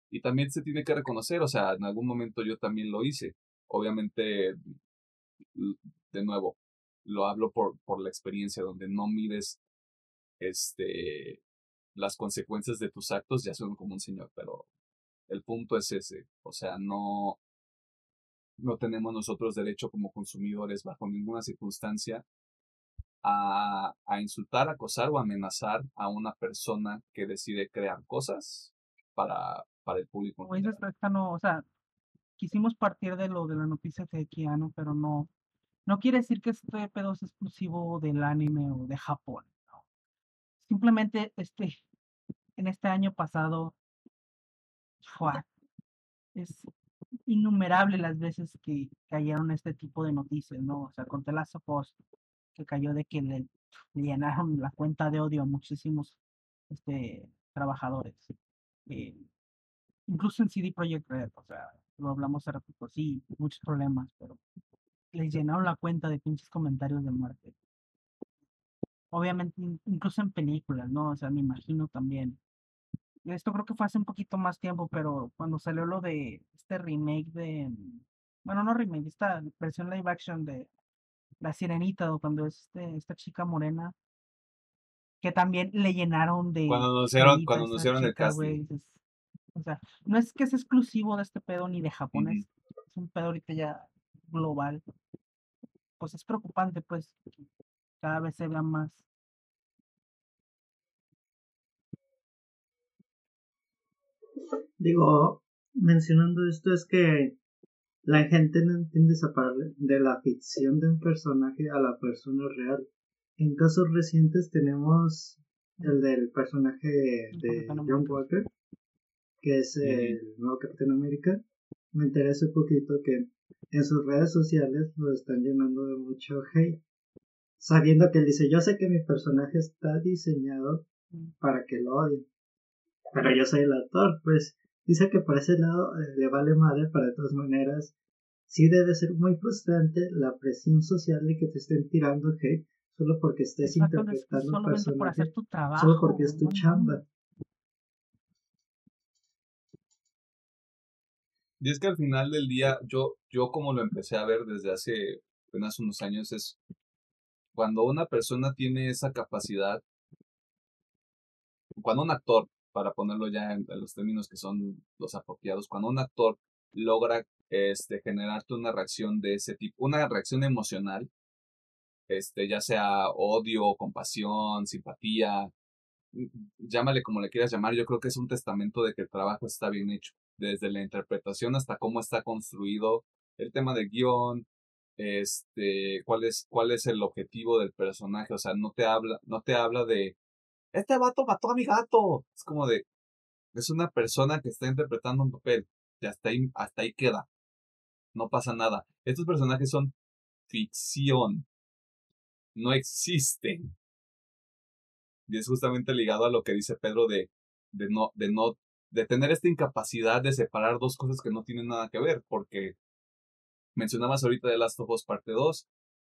y también se tiene que reconocer, o sea, en algún momento yo también lo hice. Obviamente, de nuevo, lo hablo por, por la experiencia, donde no mides este, las consecuencias de tus actos, ya son como un señor, pero el punto es ese, o sea, no, no tenemos nosotros derecho como consumidores bajo ninguna circunstancia a, a insultar, acosar o amenazar a una persona que decide crear cosas para, para el público. no, o sea, quisimos partir de lo de la noticia de Keanu, pero no, no quiere decir que este pedo es exclusivo del anime o de Japón. Simplemente este, en este año pasado, es innumerable las veces que cayeron este tipo de noticias, ¿no? O sea, con The Post, que cayó de que le, llenaron la cuenta de odio a muchísimos este, trabajadores. Eh, incluso en CD Projekt Red, o sea, lo hablamos hace rato, sí, muchos problemas, pero les llenaron la cuenta de pinches comentarios de muerte. Obviamente, incluso en películas, ¿no? O sea, me imagino también. Esto creo que fue hace un poquito más tiempo, pero cuando salió lo de este remake de. Bueno, no remake, esta versión live action de La Sirenita, o cuando es este, esta chica morena, que también le llenaron de. Cuando anunciaron, cuando anunciaron el casting. O sea, no es que es exclusivo de este pedo ni de Japón, es, un pedo ahorita ya global. Pues es preocupante, pues, cada vez se vea más. Digo, mencionando esto es que la gente no entiende esa parte de la ficción de un personaje a la persona real. En casos recientes tenemos el del personaje de John Walker, que es el nuevo Capitán América, me enteré hace poquito que en sus redes sociales lo están llenando de mucho hate, sabiendo que él dice, yo sé que mi personaje está diseñado para que lo odien, pero yo soy el actor, pues dice que por ese lado eh, le vale madre, para de todas maneras, sí debe ser muy frustrante la presión social de que te estén tirando hate solo porque estés interpretando un personaje, solo porque es tu chamba. Y es que al final del día, yo, yo como lo empecé a ver desde hace apenas unos años, es cuando una persona tiene esa capacidad, cuando un actor, para ponerlo ya en, los términos que son los apropiados, cuando un actor logra este, generarte una reacción de ese tipo, una reacción emocional, este, ya sea odio, compasión, simpatía, llámale como le quieras llamar, yo creo que es un testamento de que el trabajo está bien hecho desde la interpretación hasta cómo está construido el tema de guion, este, cuál es, cuál es el objetivo del personaje, o sea, no te habla, no te habla de, este vato mató a mi gato, es como de, es una persona que está interpretando un papel, y hasta ahí, hasta ahí queda, no pasa nada. Estos personajes son ficción, no existen. Y es justamente ligado a lo que dice Pedro de de no, de no, de tener esta incapacidad de separar dos cosas que no tienen nada que ver, porque mencionabas ahorita de Last of Us Parte 2,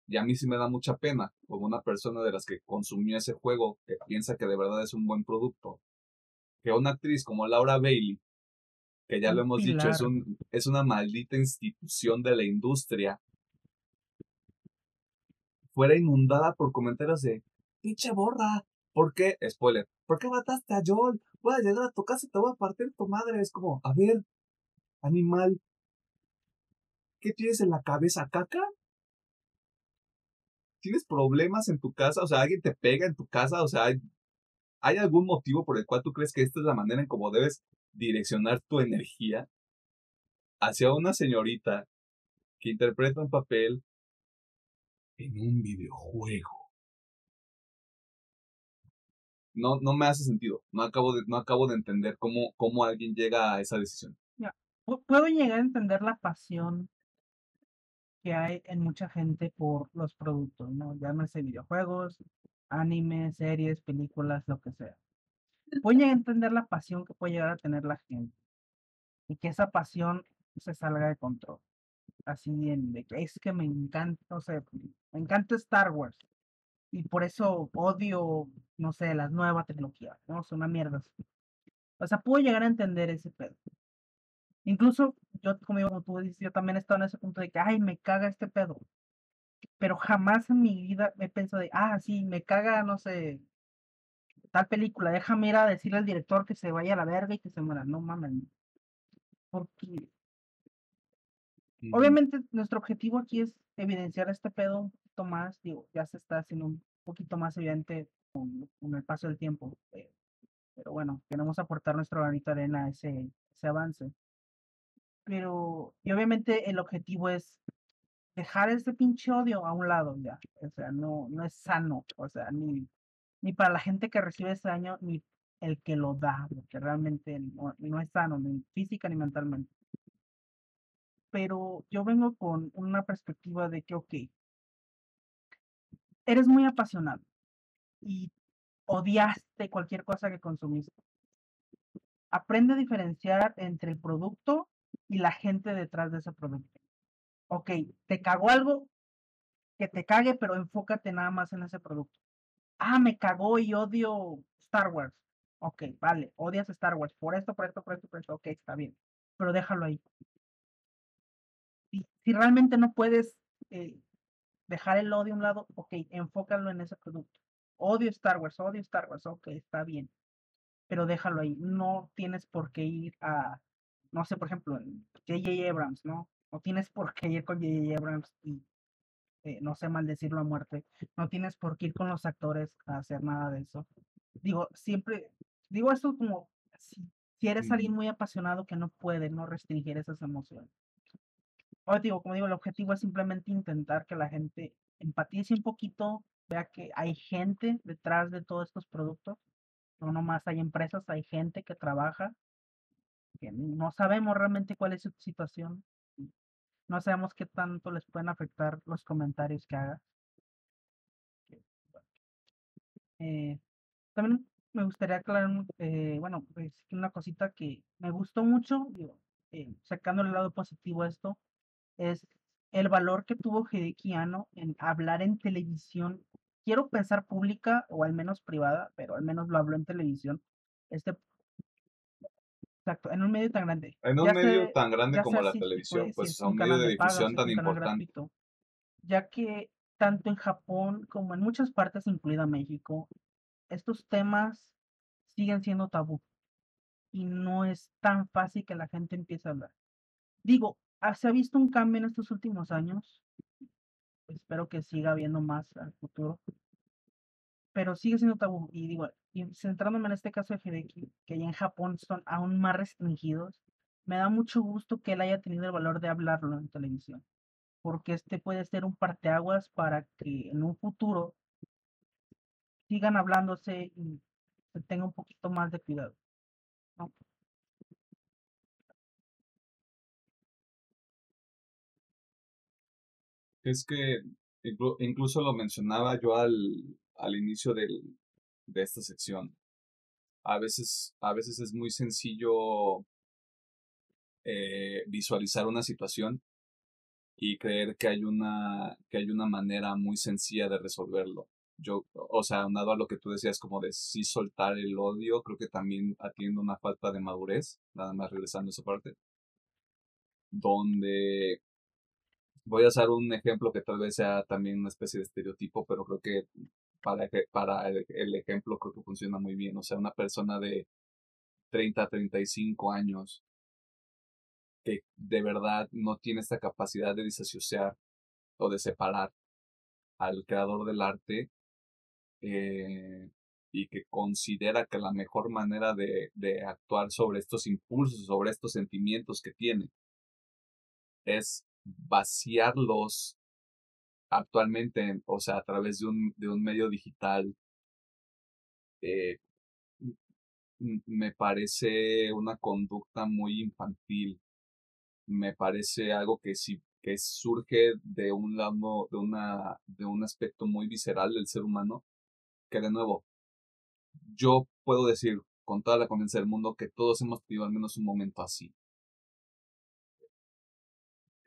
y a mí sí me da mucha pena, como una persona de las que consumió ese juego, que piensa que de verdad es un buen producto, que una actriz como Laura Bailey, que ya lo hemos dicho, es, un, es una maldita institución de la industria, fuera inundada por comentarios de, pinche borra, ¿por qué? Spoiler, ¿por qué mataste a Joel? Voy a llegar a tu casa y te voy a partir tu madre. Es como, a ver, animal, ¿qué tienes en la cabeza, caca? ¿Tienes problemas en tu casa? O sea, ¿alguien te pega en tu casa? O sea, ¿hay, ¿hay algún motivo por el cual tú crees que esta es la manera en cómo debes direccionar tu energía hacia una señorita que interpreta un papel en un videojuego? No, no me hace sentido. No acabo de, no acabo de entender cómo, cómo alguien llega a esa decisión. Pu- Puedo llegar a entender la pasión que hay en mucha gente por los productos, ¿no? Llámese videojuegos, anime, series, películas, lo que sea. Puedo llegar a entender la pasión que puede llegar a tener la gente y que esa pasión se salga de control. Así bien, de que es que me encanta, no sé, me encanta Star Wars y por eso odio, no sé, las nuevas tecnologías, ¿no? Es una mierda. O sea, puedo llegar a entender ese pedo. Incluso yo, como, tú dices, yo también he estado en ese punto de que, ay, me caga este pedo. Pero jamás en mi vida he pensado de, ah, sí, me caga, no sé, tal película, déjame ir a decirle al director que se vaya a la verga y que se muera. No mames. Porque obviamente nuestro objetivo aquí es evidenciar este pedo poquito más, digo, ya se está haciendo un poquito más evidente con, con el paso del tiempo. eh, pero bueno, queremos aportar nuestro granito de arena a ese, ese avance. Pero, y obviamente el objetivo es dejar ese pinche odio a un lado ya. O sea, no, no es sano. O sea, ni, ni para la gente que recibe ese daño, ni el que lo da, porque realmente no, no es sano, ni física ni mentalmente. Pero yo vengo con una perspectiva de que, ok, eres muy apasionado y odiaste cualquier cosa que consumiste. Aprende a diferenciar entre el producto y la gente detrás de ese producto. Ok, te cagó algo, que te cague, pero enfócate nada más en ese producto. Ah, me cagó y odio Star Wars. Ok, vale, odias Star Wars por esto, por esto, por esto, por esto. Ok, está bien, pero déjalo ahí. Si, si realmente no puedes eh, dejar el odio a un lado, ok, enfócalo en ese producto. Odio Star Wars, odio Star Wars, ok, está bien, pero déjalo ahí. No tienes por qué ir a, no sé, por ejemplo, J.J. Abrams, ¿no? No tienes por qué ir con J.J. Abrams y, eh, no sé, maldecirlo a muerte. No tienes por qué ir con los actores a hacer nada de eso. Digo, siempre, digo esto como, si, si eres alguien muy apasionado que no puede no restringir esas emociones. O digo, como digo, el objetivo es simplemente intentar que la gente empatice un poquito, vea que hay gente detrás de todos estos productos, no nomás hay empresas, hay gente que trabaja, que no sabemos realmente cuál es su situación, no sabemos qué tanto les pueden afectar los comentarios que hagas. Eh, también me gustaría aclarar, eh, bueno, pues, una cosita que me gustó mucho, digo, eh, sacando el lado positivo a esto, es el valor que tuvo Hideki Anno en hablar en televisión. Quiero pensar pública o al menos privada, pero al menos lo habló en televisión. Este, exacto, en un medio tan grande. En un Ya medio tan grande como sea la si- si televisión, pues es un medio de difusión tan importante. gratuito, ya que tanto en Japón como en muchas partes, incluida México, estos temas siguen siendo tabú y no es tan fácil que la gente empiece a hablar. Digo, se ha visto un cambio en estos últimos años, espero que siga habiendo más al futuro, pero sigue siendo tabú. Y digo, y centrándome en este caso de Hideki, que allá en Japón son aún más restringidos, me da mucho gusto que él haya tenido el valor de hablarlo en televisión, porque este puede ser un parteaguas para que en un futuro sigan hablándose y se tenga un poquito más de cuidado. ¿no? Es que inclu- incluso lo mencionaba yo al, al inicio del, de esta sección. a veces, a veces es muy sencillo eh, visualizar una situación y creer que hay una, que hay una manera muy sencilla de resolverlo. Yo, o sea, nada a lo que tú decías como de sí soltar el odio, creo que también atiende una falta de madurez, nada más regresando a esa parte, donde voy a usar un ejemplo que tal vez sea también una especie de estereotipo, pero creo que para, para el, ejemplo creo que funciona muy bien. O sea, una persona de 30, 35 años que de verdad no tiene esta capacidad de disasociar o de separar al creador del arte eh, y que considera que la mejor manera de, de actuar sobre estos impulsos, sobre estos sentimientos que tiene, es vaciarlos actualmente, o sea, a través de un, de un medio digital, eh, me parece una conducta muy infantil. Me parece algo que sí que surge de un lado de una de un aspecto muy visceral del ser humano que de nuevo yo puedo decir con toda la confianza del mundo que todos hemos tenido al menos un momento así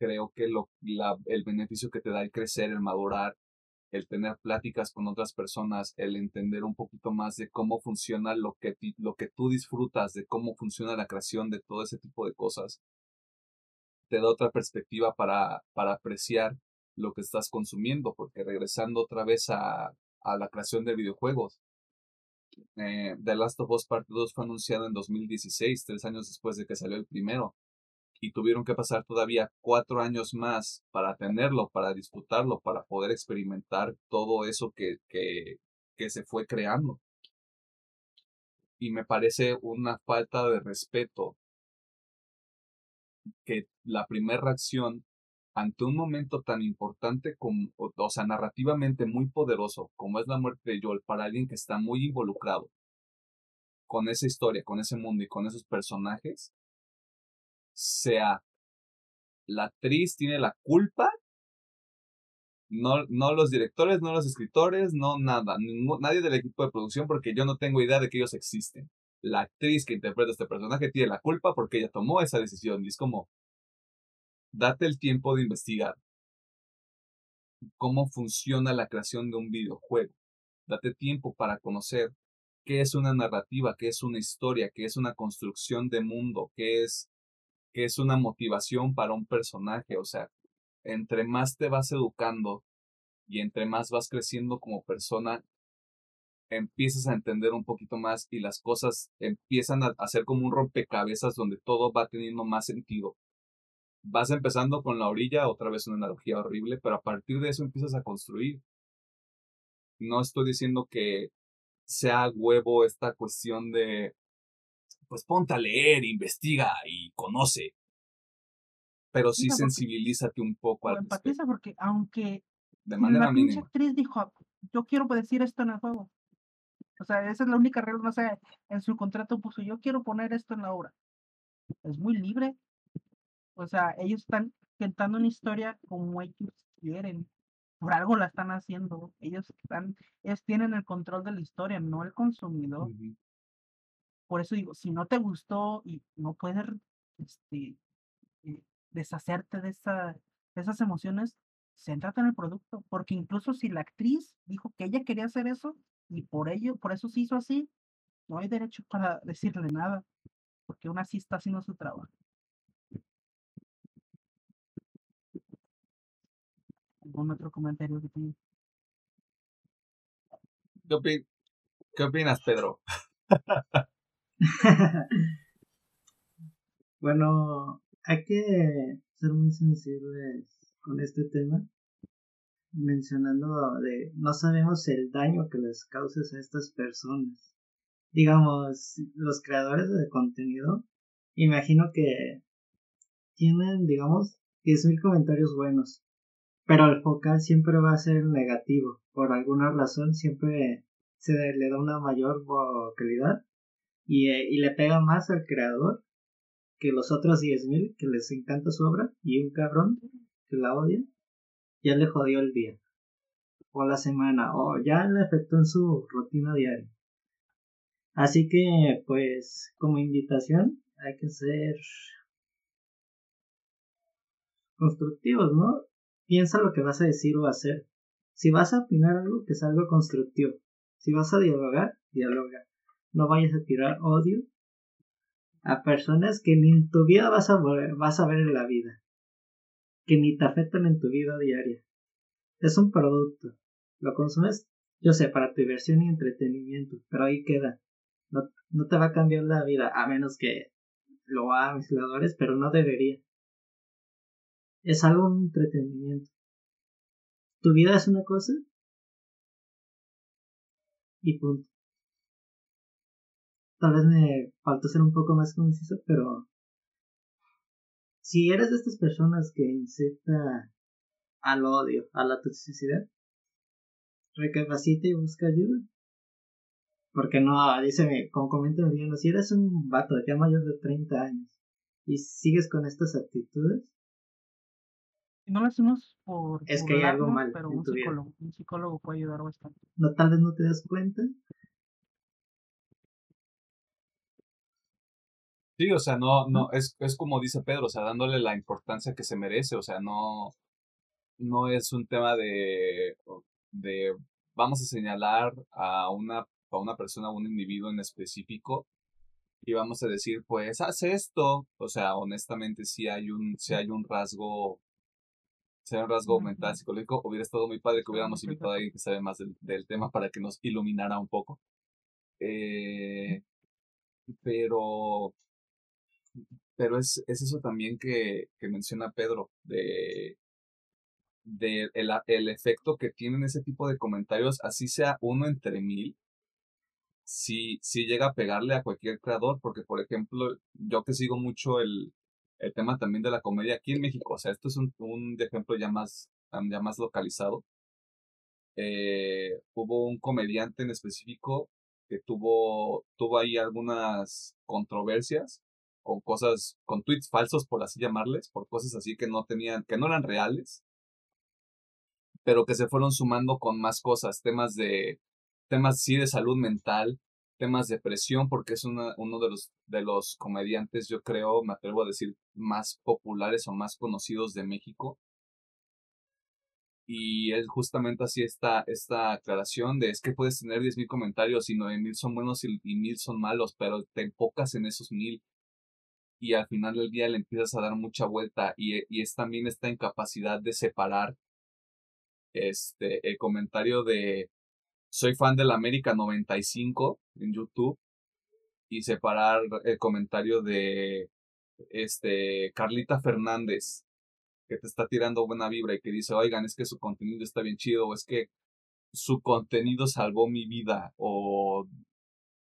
creo que lo, la, el beneficio que te da el crecer el madurar el tener pláticas con otras personas, el entender un poquito más de cómo funciona lo que, lo que tú disfrutas, de cómo funciona la creación de todo ese tipo de cosas, te da otra perspectiva para, para apreciar lo que estás consumiendo, porque regresando otra vez a, a la creación de videojuegos, eh, The Last of Us Part 2 fue anunciado en 2016, tres años después de que salió el primero, y tuvieron que pasar todavía cuatro años más para tenerlo, para disfrutarlo, para poder experimentar todo eso que, que, que se fue creando. Y me parece una falta de respeto que la primera reacción ante un momento tan importante como, o sea, narrativamente muy poderoso como es la muerte de Joel para alguien que está muy involucrado con esa historia, con ese mundo y con esos personajes, sea la actriz tiene la culpa, no, no los directores, no los escritores, no nada, nadie del equipo de producción porque yo no tengo idea de que ellos existen la actriz que interpreta este personaje tiene la culpa porque ella tomó esa decisión. Y es como, date el tiempo de investigar cómo funciona la creación de un videojuego. Date tiempo para conocer qué es una narrativa, qué es una historia, qué es una construcción de mundo, qué es, es una motivación para un personaje. O sea, entre más te vas educando y entre más vas creciendo como persona, empiezas a entender un poquito más y las cosas empiezan a hacer como un rompecabezas donde todo va teniendo más sentido. Vas empezando con la orilla, otra vez una analogía horrible, pero a partir de eso empiezas a construir. No estoy diciendo que sea huevo esta cuestión de, pues ponte a leer, investiga y conoce. Pero sí sensibilízate un poco al empatiza porque aunque de manera la actriz dijo, yo quiero decir esto en el juego. O sea, esa es la única regla, no sé, en su contrato puso, yo quiero poner esto en la obra. Es muy libre. O sea, ellos están contando una historia como ellos quieren. Por algo la están haciendo. Ellos están, ellos tienen el control de la historia, no el consumidor. Por eso digo, si no te gustó y no puedes este, eh, deshacerte de, esa, de esas emociones, céntrate en el producto. Porque incluso si la actriz dijo que ella quería hacer eso, y por ello, por eso se hizo así, no hay derecho para decirle nada, porque aún así está haciendo su trabajo. ¿Algún otro comentario que tenga? ¿Qué, opinas, Pedro? *laughs* *laughs* bueno, hay que ser muy sensibles con este tema mencionando de no sabemos el daño que les causes a estas personas. Digamos, los creadores de contenido, imagino que tienen, digamos, 10.000 comentarios buenos, pero el focal siempre va a ser negativo. Por alguna razón siempre se le da una mayor vocalidad y, eh, y le pega más al creador que los otros 10.000 que les encanta su obra y un cabrón que la odia ya le jodió el día, o la semana, o ya le afectó en su rutina diaria. Así que, pues, como invitación, hay que ser constructivos, ¿no? Piensa lo que vas a decir o hacer. Si vas a opinar algo, que sea algo constructivo. Si vas a dialogar, dialoga. No vayas a tirar odio a personas que ni en tu vida vas a, vas a ver en la vida. Que ni te afectan en tu vida diaria. Es un producto. Lo consumes, yo sé, para tu diversión y entretenimiento, pero ahí queda. No, no te va a cambiar la vida, a menos que lo hagan mis pero no debería. Es algo un entretenimiento. Tu vida es una cosa y punto. Tal vez me faltó ser un poco más conciso, pero si eres de estas personas que incita al odio, a la toxicidad, recapacita y busca ayuda. Porque no, dice, como comenta Mariano, si eres un vato ya mayor de 30 años y sigues con estas actitudes, no lo hacemos por. Es que hay algo mal. Pero un psicólogo, un psicólogo puede ayudar bastante. No, tal vez no te das cuenta. Sí, o sea, no, no, es, es como dice Pedro, o sea, dándole la importancia que se merece, o sea, no, no es un tema de, de vamos a señalar a una, a una persona, a un individuo en específico, y vamos a decir, pues, haz esto. O sea, honestamente, si hay un, si hay un rasgo sea un rasgo mental, psicológico, hubiera estado muy padre que hubiéramos invitado a alguien que sabe más del, tema para que nos iluminara un poco. Eh, pero pero es, es eso también que, que menciona Pedro, de, de el, el, efecto que tienen ese tipo de comentarios, así sea uno entre mil, si, si llega a pegarle a cualquier creador, porque por ejemplo, yo que sigo mucho el, el tema también de la comedia aquí en México. O sea, esto es un, un ejemplo ya más, ya más localizado. Eh, hubo un comediante en específico que tuvo, tuvo ahí algunas controversias con cosas, con tweets falsos, por así llamarles, por cosas así que no tenían, que no eran reales, pero que se fueron sumando con más cosas, temas de, temas sí de salud mental, temas de presión, porque es una, uno de los, de los comediantes, yo creo, me atrevo a decir, más populares o más conocidos de México. Y él justamente hacía esta, esta aclaración de es que puedes tener 10.000 comentarios y 9.000 son buenos y, y 1.000 son malos, pero te enfocas en esos 1.000 y al final del día le empiezas a dar mucha vuelta y, es también esta incapacidad de separar este, el comentario de soy fan del América 95 en YouTube y separar el comentario de este Carlita Fernández que te está tirando buena vibra y que dice, oigan, es que su contenido está bien chido, o es que su contenido salvó mi vida, o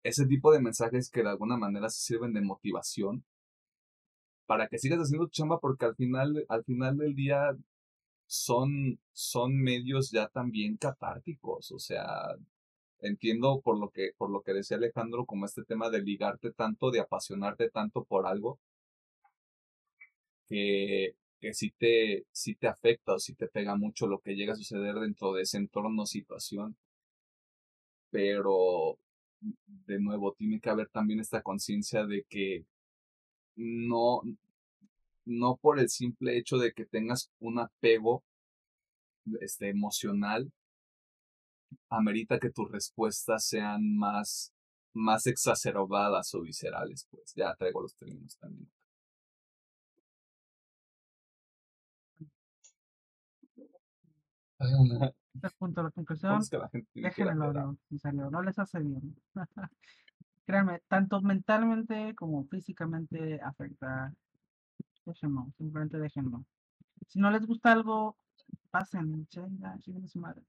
ese tipo de mensajes que de alguna manera se sirven de motivación para que sigas haciendo tu chamba porque al final, al final del día son, son medios ya también catárticos, o sea, entiendo por lo que, por lo que decía Alejandro, como este tema de ligarte tanto, de apasionarte tanto por algo, que, que sí te, te afecta o si te pega mucho lo que llega a suceder dentro de ese entorno situación. Pero, de nuevo, tiene que haber también esta conciencia de que no, no por el simple hecho de que tengas un apego este, emocional, amerita que tus respuestas sean más, más exacerbadas o viscerales, pues ya traigo los términos también. Este punto de la conclusión, déjenlo, no les hace bien. *laughs* Créanme, tanto mentalmente como físicamente afecta. Déjenlo, simplemente déjenlo. Si no les gusta algo, pasen, chinga, chinga su madre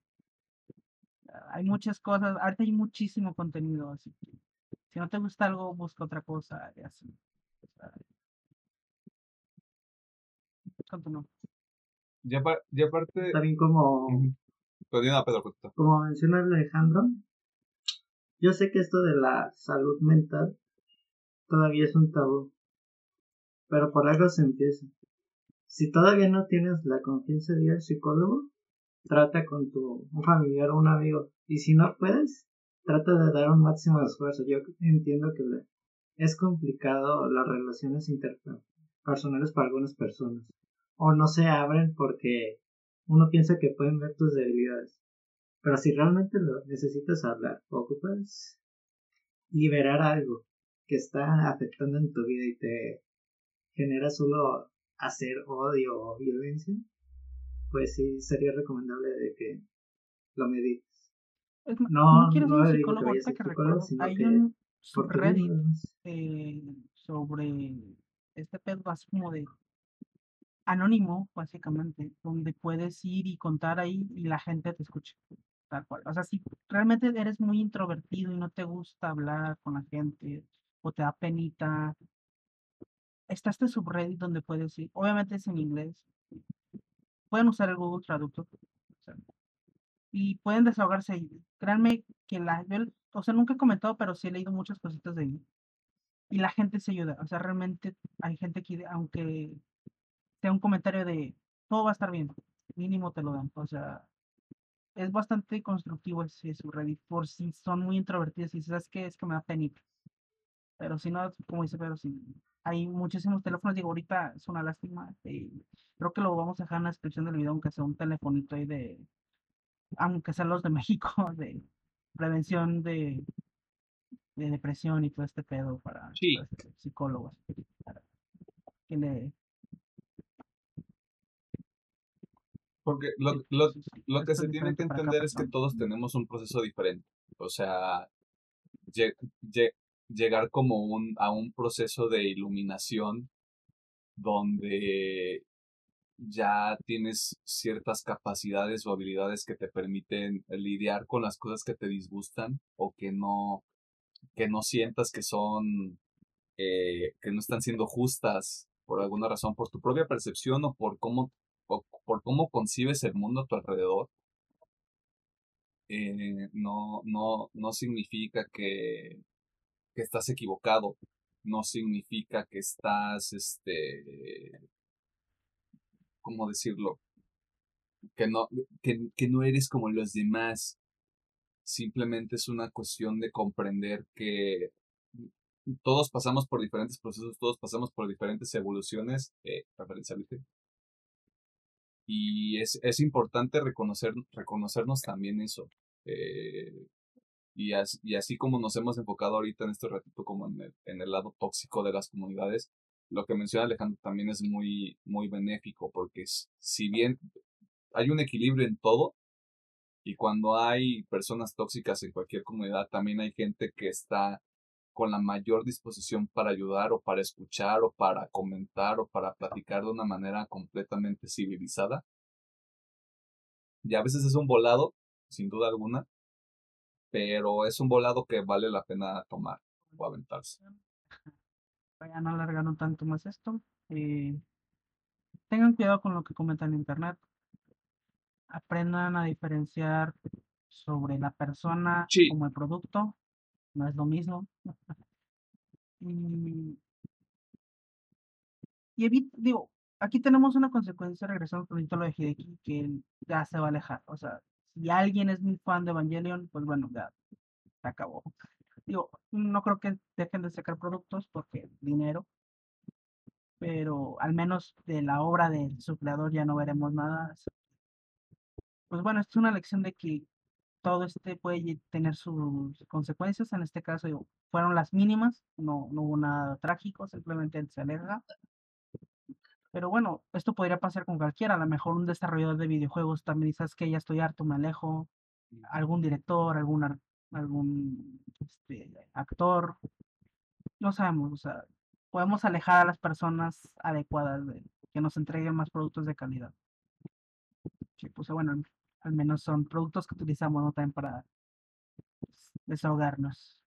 hay muchas cosas, ahorita hay muchísimo contenido, así que si no te gusta algo, busca otra cosa y así. Continúa. Ya, ya aparte... También como... Como menciona Alejandro, yo sé que esto de la salud mental todavía es un tabú, pero por algo se empieza. Si todavía no tienes la confianza de ir al psicólogo, trata con tu un familiar o un amigo. Y si no puedes, trata de dar un máximo esfuerzo. Yo entiendo que es complicado las relaciones interpersonales para algunas personas. O no se abren porque uno piensa que pueden ver tus debilidades. Pero si realmente lo necesitas hablar, ocupas liberar algo que está afectando en tu vida y te genera solo hacer odio o violencia, pues sí sería recomendable de que lo medites. no, no, quiero no un psicólogo, que, que recuerdo, hay un subreddit eh, sobre este pedo así como de anónimo, básicamente, donde puedes ir y contar ahí y la gente te escucha. Tal cual. O sea, si realmente eres muy introvertido y no te gusta hablar con la gente o te da penita, está este subreddit donde puedes ir. Obviamente es en inglés. Pueden usar el Google Traductor. y pueden desahogarse ahí. Créanme que la. o sea, nunca he comentado, pero sí he leído muchas cositas de ahí. Y la gente se ayuda. O sea, realmente hay gente que, aunque sea un comentario de todo va a estar bien, mínimo te lo dan. O sea, es bastante constructivo ese subreddit por si son muy introvertidos y sabes que es que me da penita. Pero si no, como dice, pero si hay muchísimos teléfonos, digo, ahorita es una lástima. Eh, creo que lo vamos a dejar en la descripción del video, aunque sea un telefonito ahí de, aunque sean los de México, *laughs* de prevención de, de depresión y todo este pedo para, psicólogos. que le, Porque lo, lo, lo que se tiene que entender es que todos tenemos un proceso diferente. O sea, llegar como un, a un proceso de iluminación donde ya tienes ciertas capacidades o habilidades que te permiten lidiar con las cosas que te disgustan o que no, que no sientas que son, eh, que no están siendo justas por alguna razón, por tu propia percepción o por cómo por cómo concibes el mundo a tu alrededor, eh, no, no, no significa que, que estás equivocado, no significa que estás, este, ¿cómo decirlo? Que no, que, que no eres como los demás. Simplemente es una cuestión de comprender que todos pasamos por diferentes procesos, todos pasamos por diferentes evoluciones, eh, referencia y es, es importante reconocer, reconocernos también eso. Eh, y, así, y así como nos hemos enfocado ahorita en este ratito como en el, en el lado tóxico de las comunidades, lo que menciona Alejandro también es muy, muy benéfico, porque si bien hay un equilibrio en todo, y cuando hay personas tóxicas en cualquier comunidad, también hay gente que está con la mayor disposición para ayudar o para escuchar o para comentar o para platicar de una manera completamente civilizada. Y a veces es un volado, sin duda alguna, pero es un volado que vale la pena tomar o aventarse. Vayan no alargaron tanto más esto. Eh, tengan cuidado con lo que comentan en internet. Aprendan a diferenciar sobre la persona como el producto no es lo mismo. y, y digo, aquí tenemos una consecuencia poquito a lo de Hideki, que ya se va a alejar. O sea, si alguien es muy fan de Evangelion, pues bueno, ya se acabó. Digo, no creo que dejen de sacar productos porque dinero, pero al menos de la obra del su creador ya no veremos nada. Pues bueno, es una lección de que todo este puede tener sus consecuencias. En este caso fueron las mínimas, no, no hubo nada trágico, simplemente se aleja. Pero bueno, esto podría pasar con cualquiera. A lo mejor un desarrollador de videojuegos también dices que ya estoy harto, me alejo. Algún director, algún, este, actor. No sabemos, o sea, podemos alejar a las personas adecuadas de que nos entreguen más productos de calidad. Sí, pues bueno, al menos son productos que utilizamos ¿no? también para pues, desahogarnos.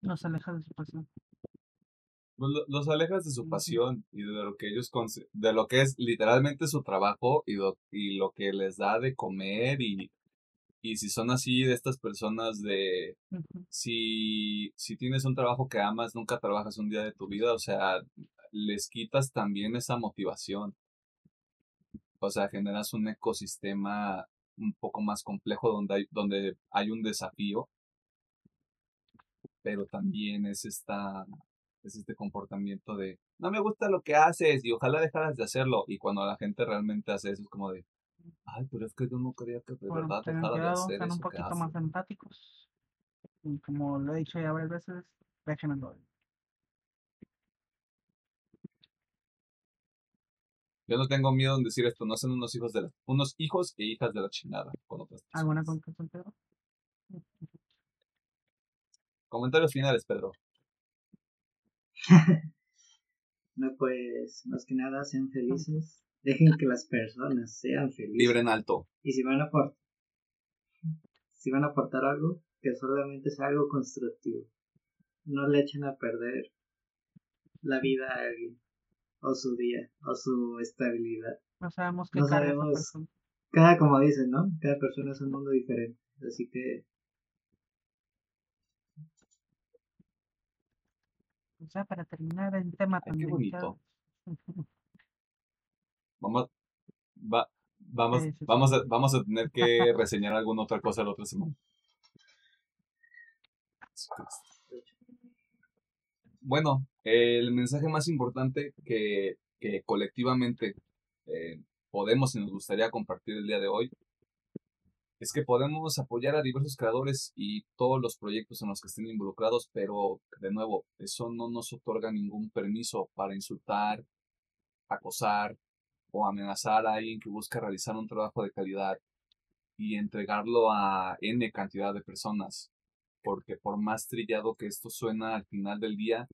Nos aleja de su pasión. Pues, los alejas de su pasión y de lo que ellos de lo que es literalmente su trabajo y lo, y lo que les da de comer y, y si son así de estas personas de si, si tienes un trabajo que amas, nunca trabajas un día de tu vida, o sea, les quitas también esa motivación. O sea, generas un ecosistema un poco más complejo, donde hay, donde hay un desafío, pero también es esta es este comportamiento de no me gusta lo que haces y ojalá dejaras de hacerlo y cuando la gente realmente hace eso es como de ay pero es que yo no quería que de Bueno, verdad dejara de hacer un eso que poquito más empáticos. Y como lo he dicho ya varias veces, déjenlo. Yo no tengo miedo en decir esto, no son unos hijos de la, unos hijos e hijas de la chingada con otras ¿Alguna personas. conclusión, Pedro? Comentarios finales, Pedro. *laughs* No, pues, más que nada, sean felices. Dejen que las personas sean felices. Libre en alto. Y si van a aportar, si van a aportar algo, que solamente sea algo constructivo. No le echen a perder la vida a alguien, o su día, o su estabilidad. No sabemos qué No esa sabemos. persona. Cada, como dicen, ¿no? Cada persona es un mundo diferente. Así que, O sea, para terminar el tema Ay, tan qué delicado. *laughs* Vamos, va, vamos, Sí, sí, sí. vamos, a, vamos a tener que reseñar alguna otra cosa la otra semana. *laughs* Bueno, el mensaje más importante que, que colectivamente eh, podemos y nos gustaría compartir el día de hoy es que podemos apoyar a diversos creadores y todos los proyectos en los que estén involucrados, pero de nuevo, eso no nos otorga ningún permiso para insultar, acosar o amenazar a alguien que busca realizar un trabajo de calidad y entregarlo a N cantidad de personas. Porque por más trillado que esto suena al final del día,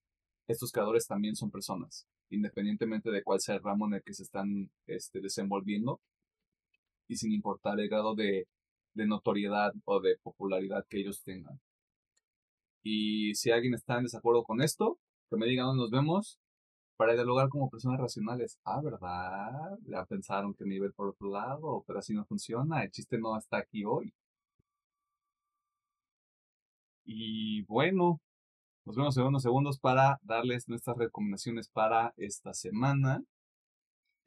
estos creadores también son personas, independientemente de cuál sea el ramo en el que se están este, desenvolviendo y sin importar el grado de, de notoriedad o de popularidad que ellos tengan. Y si alguien está en desacuerdo con esto, que me digan dónde nos vemos para dialogar como personas racionales. Ah, ¿verdad? Ya pensaron que me iba por otro lado, pero así no funciona. El chiste no está aquí hoy. Y bueno, nos vemos en unos segundos para darles nuestras recomendaciones para esta semana.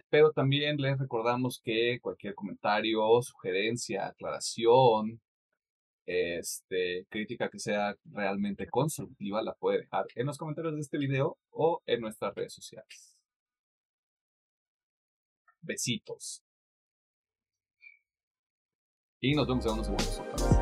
Pero también les recordamos que cualquier comentario, sugerencia, aclaración, este, crítica que sea realmente constructiva la puede dejar en los comentarios de este video o en nuestras redes sociales. Besitos. Y nos vemos en unos segundos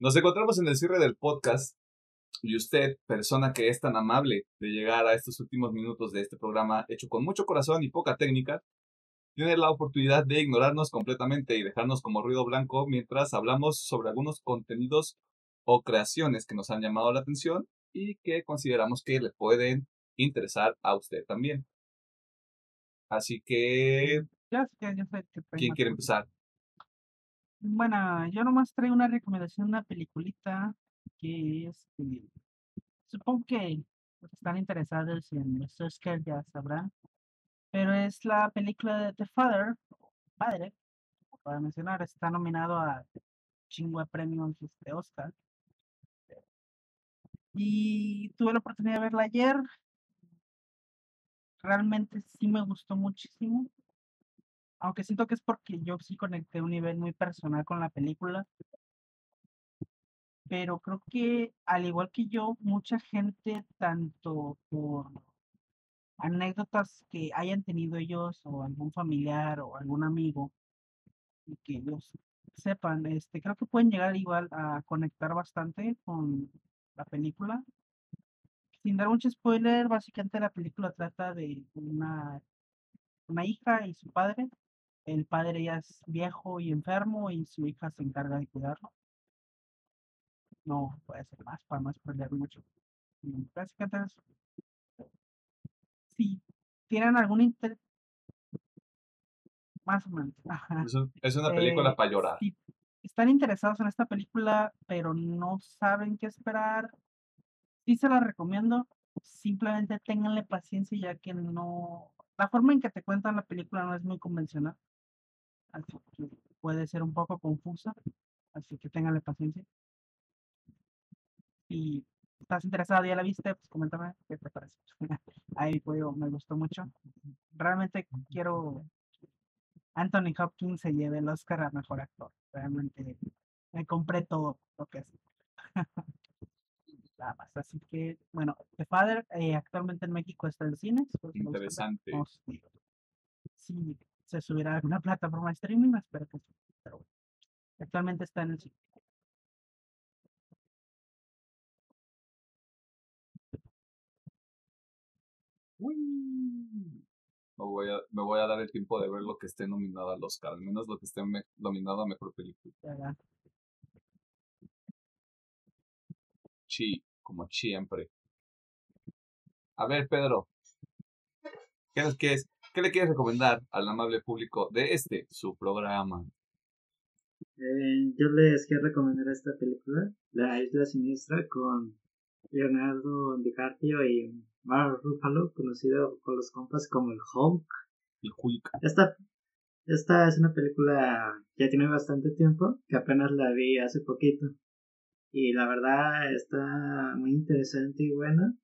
Nos encontramos en el cierre del podcast y usted, persona que es tan amable de llegar a estos últimos minutos de este programa hecho con mucho corazón y poca técnica, tiene la oportunidad de ignorarnos completamente y dejarnos como ruido blanco mientras hablamos sobre algunos contenidos o creaciones que nos han llamado la atención y que consideramos que le pueden interesar a usted también. Así que, ¿quién quiere empezar? Bueno, yo nomás traigo una recomendación una peliculita que es, eh, supongo que los que están interesados en los Oscars ya sabrán, pero es la película de The Father, Padre, para mencionar, está nominado a chingo de premios de Oscar. Y tuve la oportunidad de verla ayer. Realmente sí me gustó muchísimo. Aunque siento que es porque yo sí conecté un nivel muy personal con la película. Pero creo que al igual que yo, mucha gente, tanto por anécdotas que hayan tenido ellos o algún familiar o algún amigo y que ellos sepan, este, creo que pueden llegar igual a conectar bastante con la película. Sin dar mucho spoiler, básicamente la película trata de una, una hija y su padre. El padre ya es viejo y enfermo y su hija se encarga de cuidarlo. No puede ser más para no spoiler mucho. Y Básicamente es si tienen algún interés, más o menos. ajá, Es, un- es una película eh, para llorar. Si, están interesados en esta película, pero no saben qué esperar, sí se la recomiendo. Simplemente ténganle paciencia ya que no... La forma en que te cuentan la película no es muy convencional. Así que puede ser un poco confusa. Así que ténganle paciencia. Y estás interesado, ya la viste, pues coméntame qué te parece. *laughs* Ahí juego me gustó mucho. Realmente quiero Anthony Hopkins se lleve el Oscar a mejor actor. Realmente me compré todo lo que es. *laughs* Nada más. Así que, bueno, The Father eh, actualmente en México está en cines. pues, Interesante. Si se subirá a alguna plataforma de streaming, espero que sí. Pero bueno, actualmente está en el cine. Me voy, a, me voy a dar el tiempo de ver lo que esté nominado al Oscar, al menos lo que esté me- nominado a mejor película. ¿verdad? Sí, como siempre. A ver, Pedro. ¿Qué, nos quieres, ¿Qué le quieres recomendar al amable público de este, su programa? Eh, yo les quiero recomendar esta película, La Isla Siniestra, con Leonardo DiCaprio y Mark Ruffalo, conocido con los compas como el Hulk. El Hulk. Esta, esta es una película que ya tiene bastante tiempo, que apenas la vi hace poquito. Y la verdad está muy interesante y buena.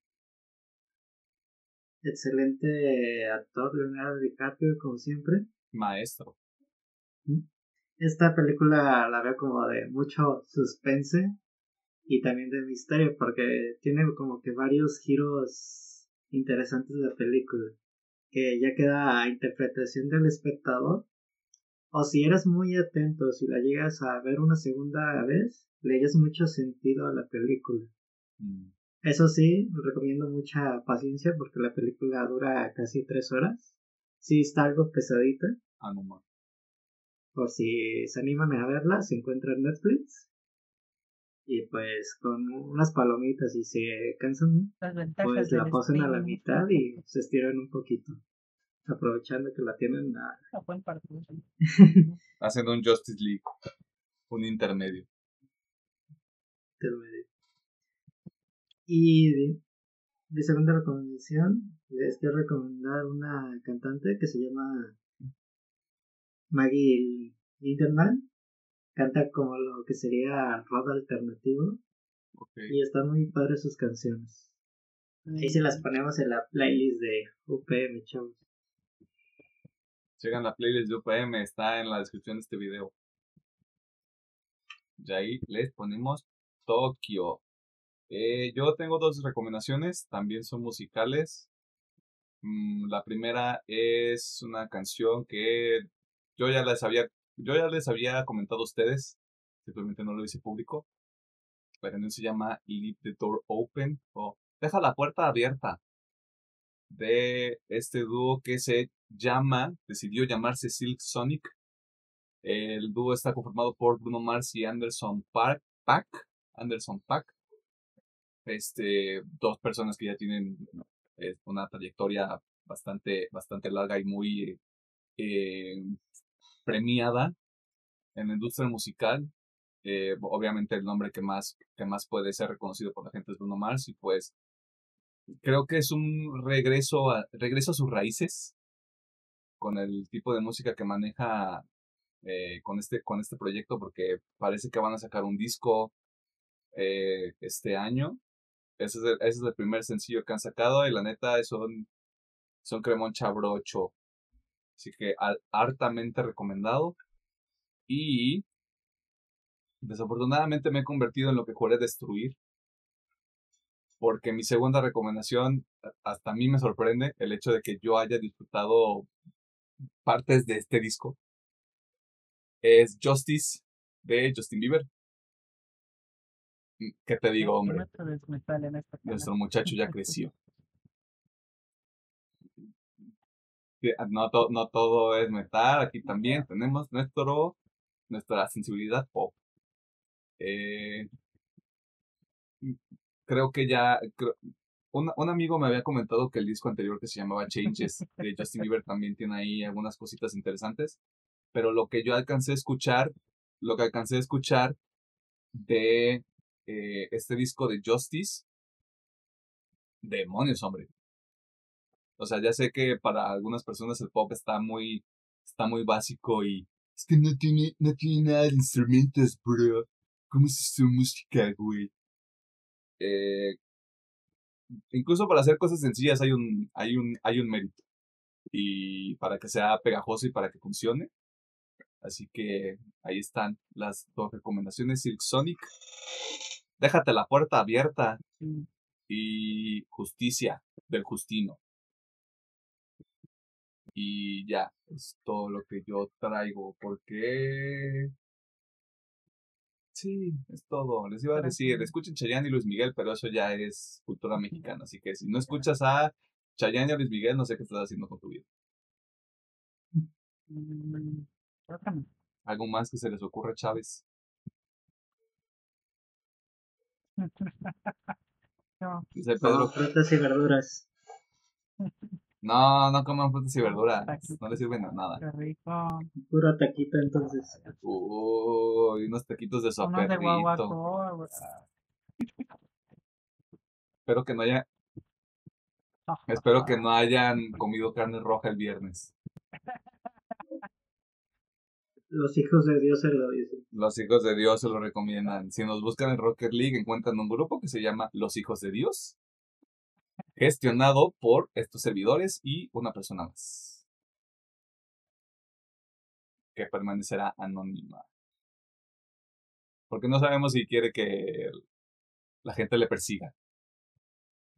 Excelente actor Leonardo DiCaprio, como siempre. Maestro. Esta película la veo como de mucho suspense y también de misterio porque tiene como que varios giros interesantes de la película que ya queda a interpretación del espectador o si eres muy atento, si la llegas a ver una segunda vez, le mucho sentido a la película. Mm, Eso sí, recomiendo mucha paciencia porque la película dura casi tres horas. Sí está algo pesadita. Ah, no más. Por si se animan a verla, se encuentra en Netflix. Y pues con unas palomitas y se cansan, pues la posen a la mitad y se estiran un poquito. Aprovechando que la tienen a... Buen partido, sí. Haciendo un Justice League. Un intermedio. del medio. Y de, de segunda recomendación, les quiero recomendar una cantante que se llama Maggie Lindenman. Canta como lo que sería rock alternativo y están muy padres sus canciones. Ahí se las ponemos en la playlist de UPM, chavos. Llegan la playlist de UPM, está en la descripción de este video. Y ahí les ponemos Tokio. Eh, yo tengo dos recomendaciones, también son musicales. Mm, la primera es una canción que yo ya les había, yo ya les había comentado a ustedes, simplemente no lo hice público. La canción se llama Leave the Door Open o Deja la puerta abierta de este dúo que se llama, decidió llamarse Silk Sonic. El dúo está conformado por Bruno Mars y Anderson Park, Pack, Anderson Pack. Este, dos personas que ya tienen eh, una trayectoria bastante, bastante larga y muy eh, premiada en la industria musical. Eh, obviamente el nombre que más, que más puede ser reconocido por la gente es Bruno Mars y pues creo que es un regreso a, regreso a sus raíces con el tipo de música que maneja con, este, con este proyecto porque parece que van a sacar un disco este año. Ese es, el, ese es el primer sencillo que han sacado y la neta son, son cremón chabrocho. Así que al- hartamente recomendado. Y desafortunadamente me he convertido en lo que juré destruir porque mi segunda recomendación, hasta a mí me sorprende el hecho de que yo haya disfrutado partes de este disco, es Justice de Justin Bieber. Mm, ¿Qué te digo, hombre? Nuestro muchacho ya *laughs* creció. Sí, No, to- no todo es metal, aquí también tenemos nuestro, nuestra sensibilidad pop. Eh, creo que ya, creo- un, un amigo me había comentado que el disco anterior que se llamaba Changes de Justin *laughs* Bieber también tiene ahí algunas cositas interesantes, pero lo que yo alcancé a escuchar, lo que alcancé a escuchar de eh, este disco de Justice. Demonios, hombre. O sea, ya sé que para algunas personas el pop está muy, está muy básico y es que no tiene, no tiene nada de instrumentos, bro. ¿Cómo es su música, güey? Eh, incluso para hacer cosas sencillas hay un, hay un, hay un mérito. Y para que sea pegajoso y para que funcione. Así que ahí están las dos recomendaciones. Silk Sonic. Déjate la puerta abierta. Y Justicia del Justino. Y ya, es todo lo que yo traigo. Porque. Sí, es todo. Les iba a decir, escuchen Chayanne y Luis Miguel, pero eso ya es cultura mexicana. Así que si no escuchas a Chayanne y a Luis Miguel, no sé qué estás haciendo con tu vida. Mm. Algo más que se les ocurra, Chávez. *laughs* No, Dice Pedro. frutas y verduras. No, no coman frutas y verduras. No les sirven de nada. qué rico. Puro taquito entonces. Uy, unos taquitos de Unos de soperrito. guaguacoa, güey. Espero que no haya, espero que no hayan comido carne roja el viernes. *laughs* Los hijos de Dios se lo dicen. Los hijos de Dios se lo recomiendan. Si nos buscan en Rocket League, encuentran un grupo que se llama Los Hijos de Dios, gestionado por estos servidores y una persona más, que permanecerá anónima. Porque no sabemos si quiere que la gente le persiga.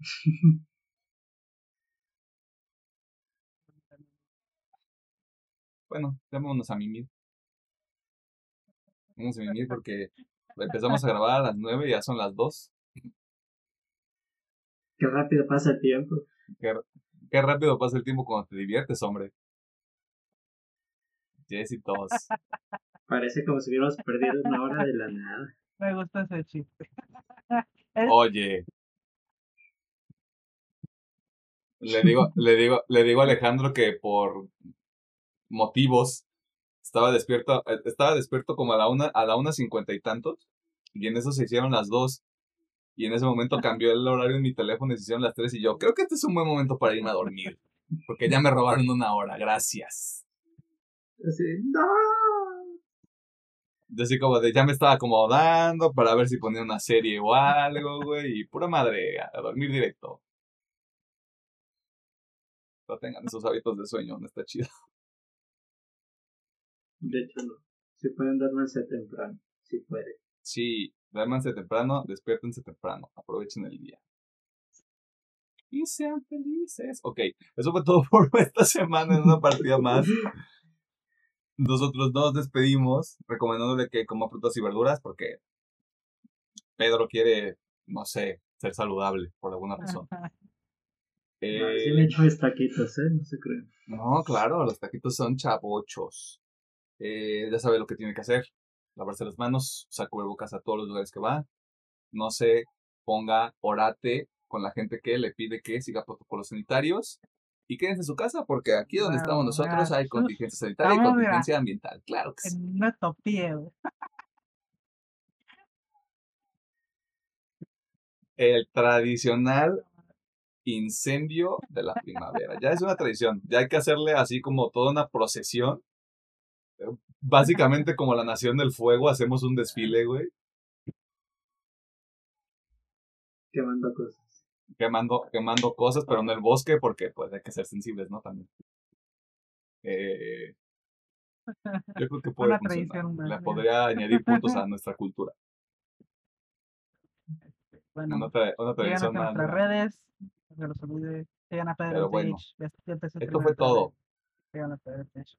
*laughs* Bueno, llamémonos a mimir. Vamos a mimir porque empezamos a grabar a las 9 y ya son las 2. Qué rápido pasa el tiempo. Qué, qué rápido pasa el tiempo cuando te diviertes, hombre. Yes y todos. Parece como si hubiéramos perdido una hora de la nada. Me gusta ese chiste. *laughs* Oye. Le digo, le digo, le digo a Alejandro que por motivos estaba despierto, eh, estaba despierto como a la una, a la una cincuenta y tantos, y en eso se hicieron las dos. Y en ese momento cambió el horario en mi teléfono y se hicieron las tres y yo, creo que este es un buen momento para irme a dormir. Porque ya me robaron una hora, gracias. Así, ¡no! Yo así como de, ya me estaba acomodando para ver si ponía una serie o algo, güey, y pura madre, a dormir directo. No tengan esos hábitos de sueño, no está chido. De hecho, no. Si pueden dormirse temprano, si puede. Sí, duérmanse temprano, despiértense temprano, aprovechen el día. Y sean felices. Ok, eso fue todo *laughs* por esta semana en una partida más. Nosotros nos despedimos recomendándole que coma frutas y verduras porque Pedro quiere, no sé, ser saludable por alguna razón. No, Eh, sí me echo mis taquitos, ¿eh? No se crean. no, claro, los taquitos son chavochos. Eh, ya sabe lo que tiene que hacer. Lavarse las manos, usar cubrebocas a todos los lugares que va. No se ponga orate con la gente que le pide que siga protocolos sanitarios. Y quédense en su casa porque aquí donde estamos nosotros hay contingencia sanitaria y mira, contingencia ambiental. Claro que sí. En una. El tradicional incendio de la primavera. Ya es una tradición. Ya hay que hacerle así como toda una procesión. Básicamente como la Nación del Fuego hacemos un desfile, güey. Quemando cosas. quemando, quemando cosas, pero en el bosque porque pues hay que ser sensibles, ¿no? También. Eh, yo creo que *laughs* puede Le podría añadir puntos a *laughs* nuestra cultura. Bueno, Una, tra- una tradición más. nuestras redes. No se los olvide. Sigan a Pedro Pero en bueno, Esto fue todo. Sigan a Pedro Twitch.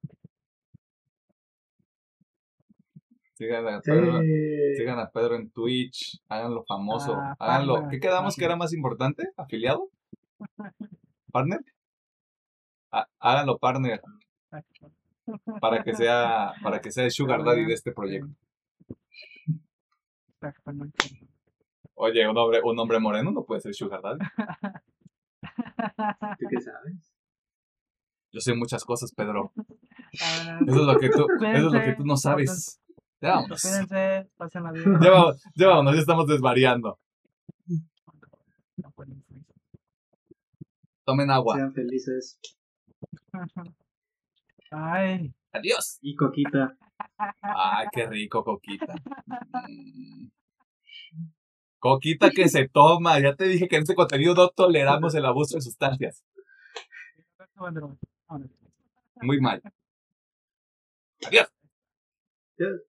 Sigan a Sí. Pedro, sigan a Pedro en Twitch, háganlo famoso, Ah, háganlo. partner, ¿Qué quedamos que era más importante? ¿Afiliado? *laughs* ¿Partner? Ah, háganlo partner para que sea, para que sea el sugar daddy de este proyecto. Exactamente. Oye, un hombre, un hombre moreno no puede ser sugar daddy. *laughs* ¿Tú qué sabes? Yo sé muchas cosas, Pedro. *laughs* Eso es lo que tú, eso es lo que tú no sabes. Ya vámonos. Cuídense, pasen la vida. Ya vámonos, ya vámonos, ya estamos desvariando. Tomen agua. Sean felices. Ay, Adiós. Y coquita. Ay, qué rico, Coquita. Mm. Coquita que se toma. Ya te dije que en este contenido no toleramos el abuso de sustancias. Muy mal. Adiós.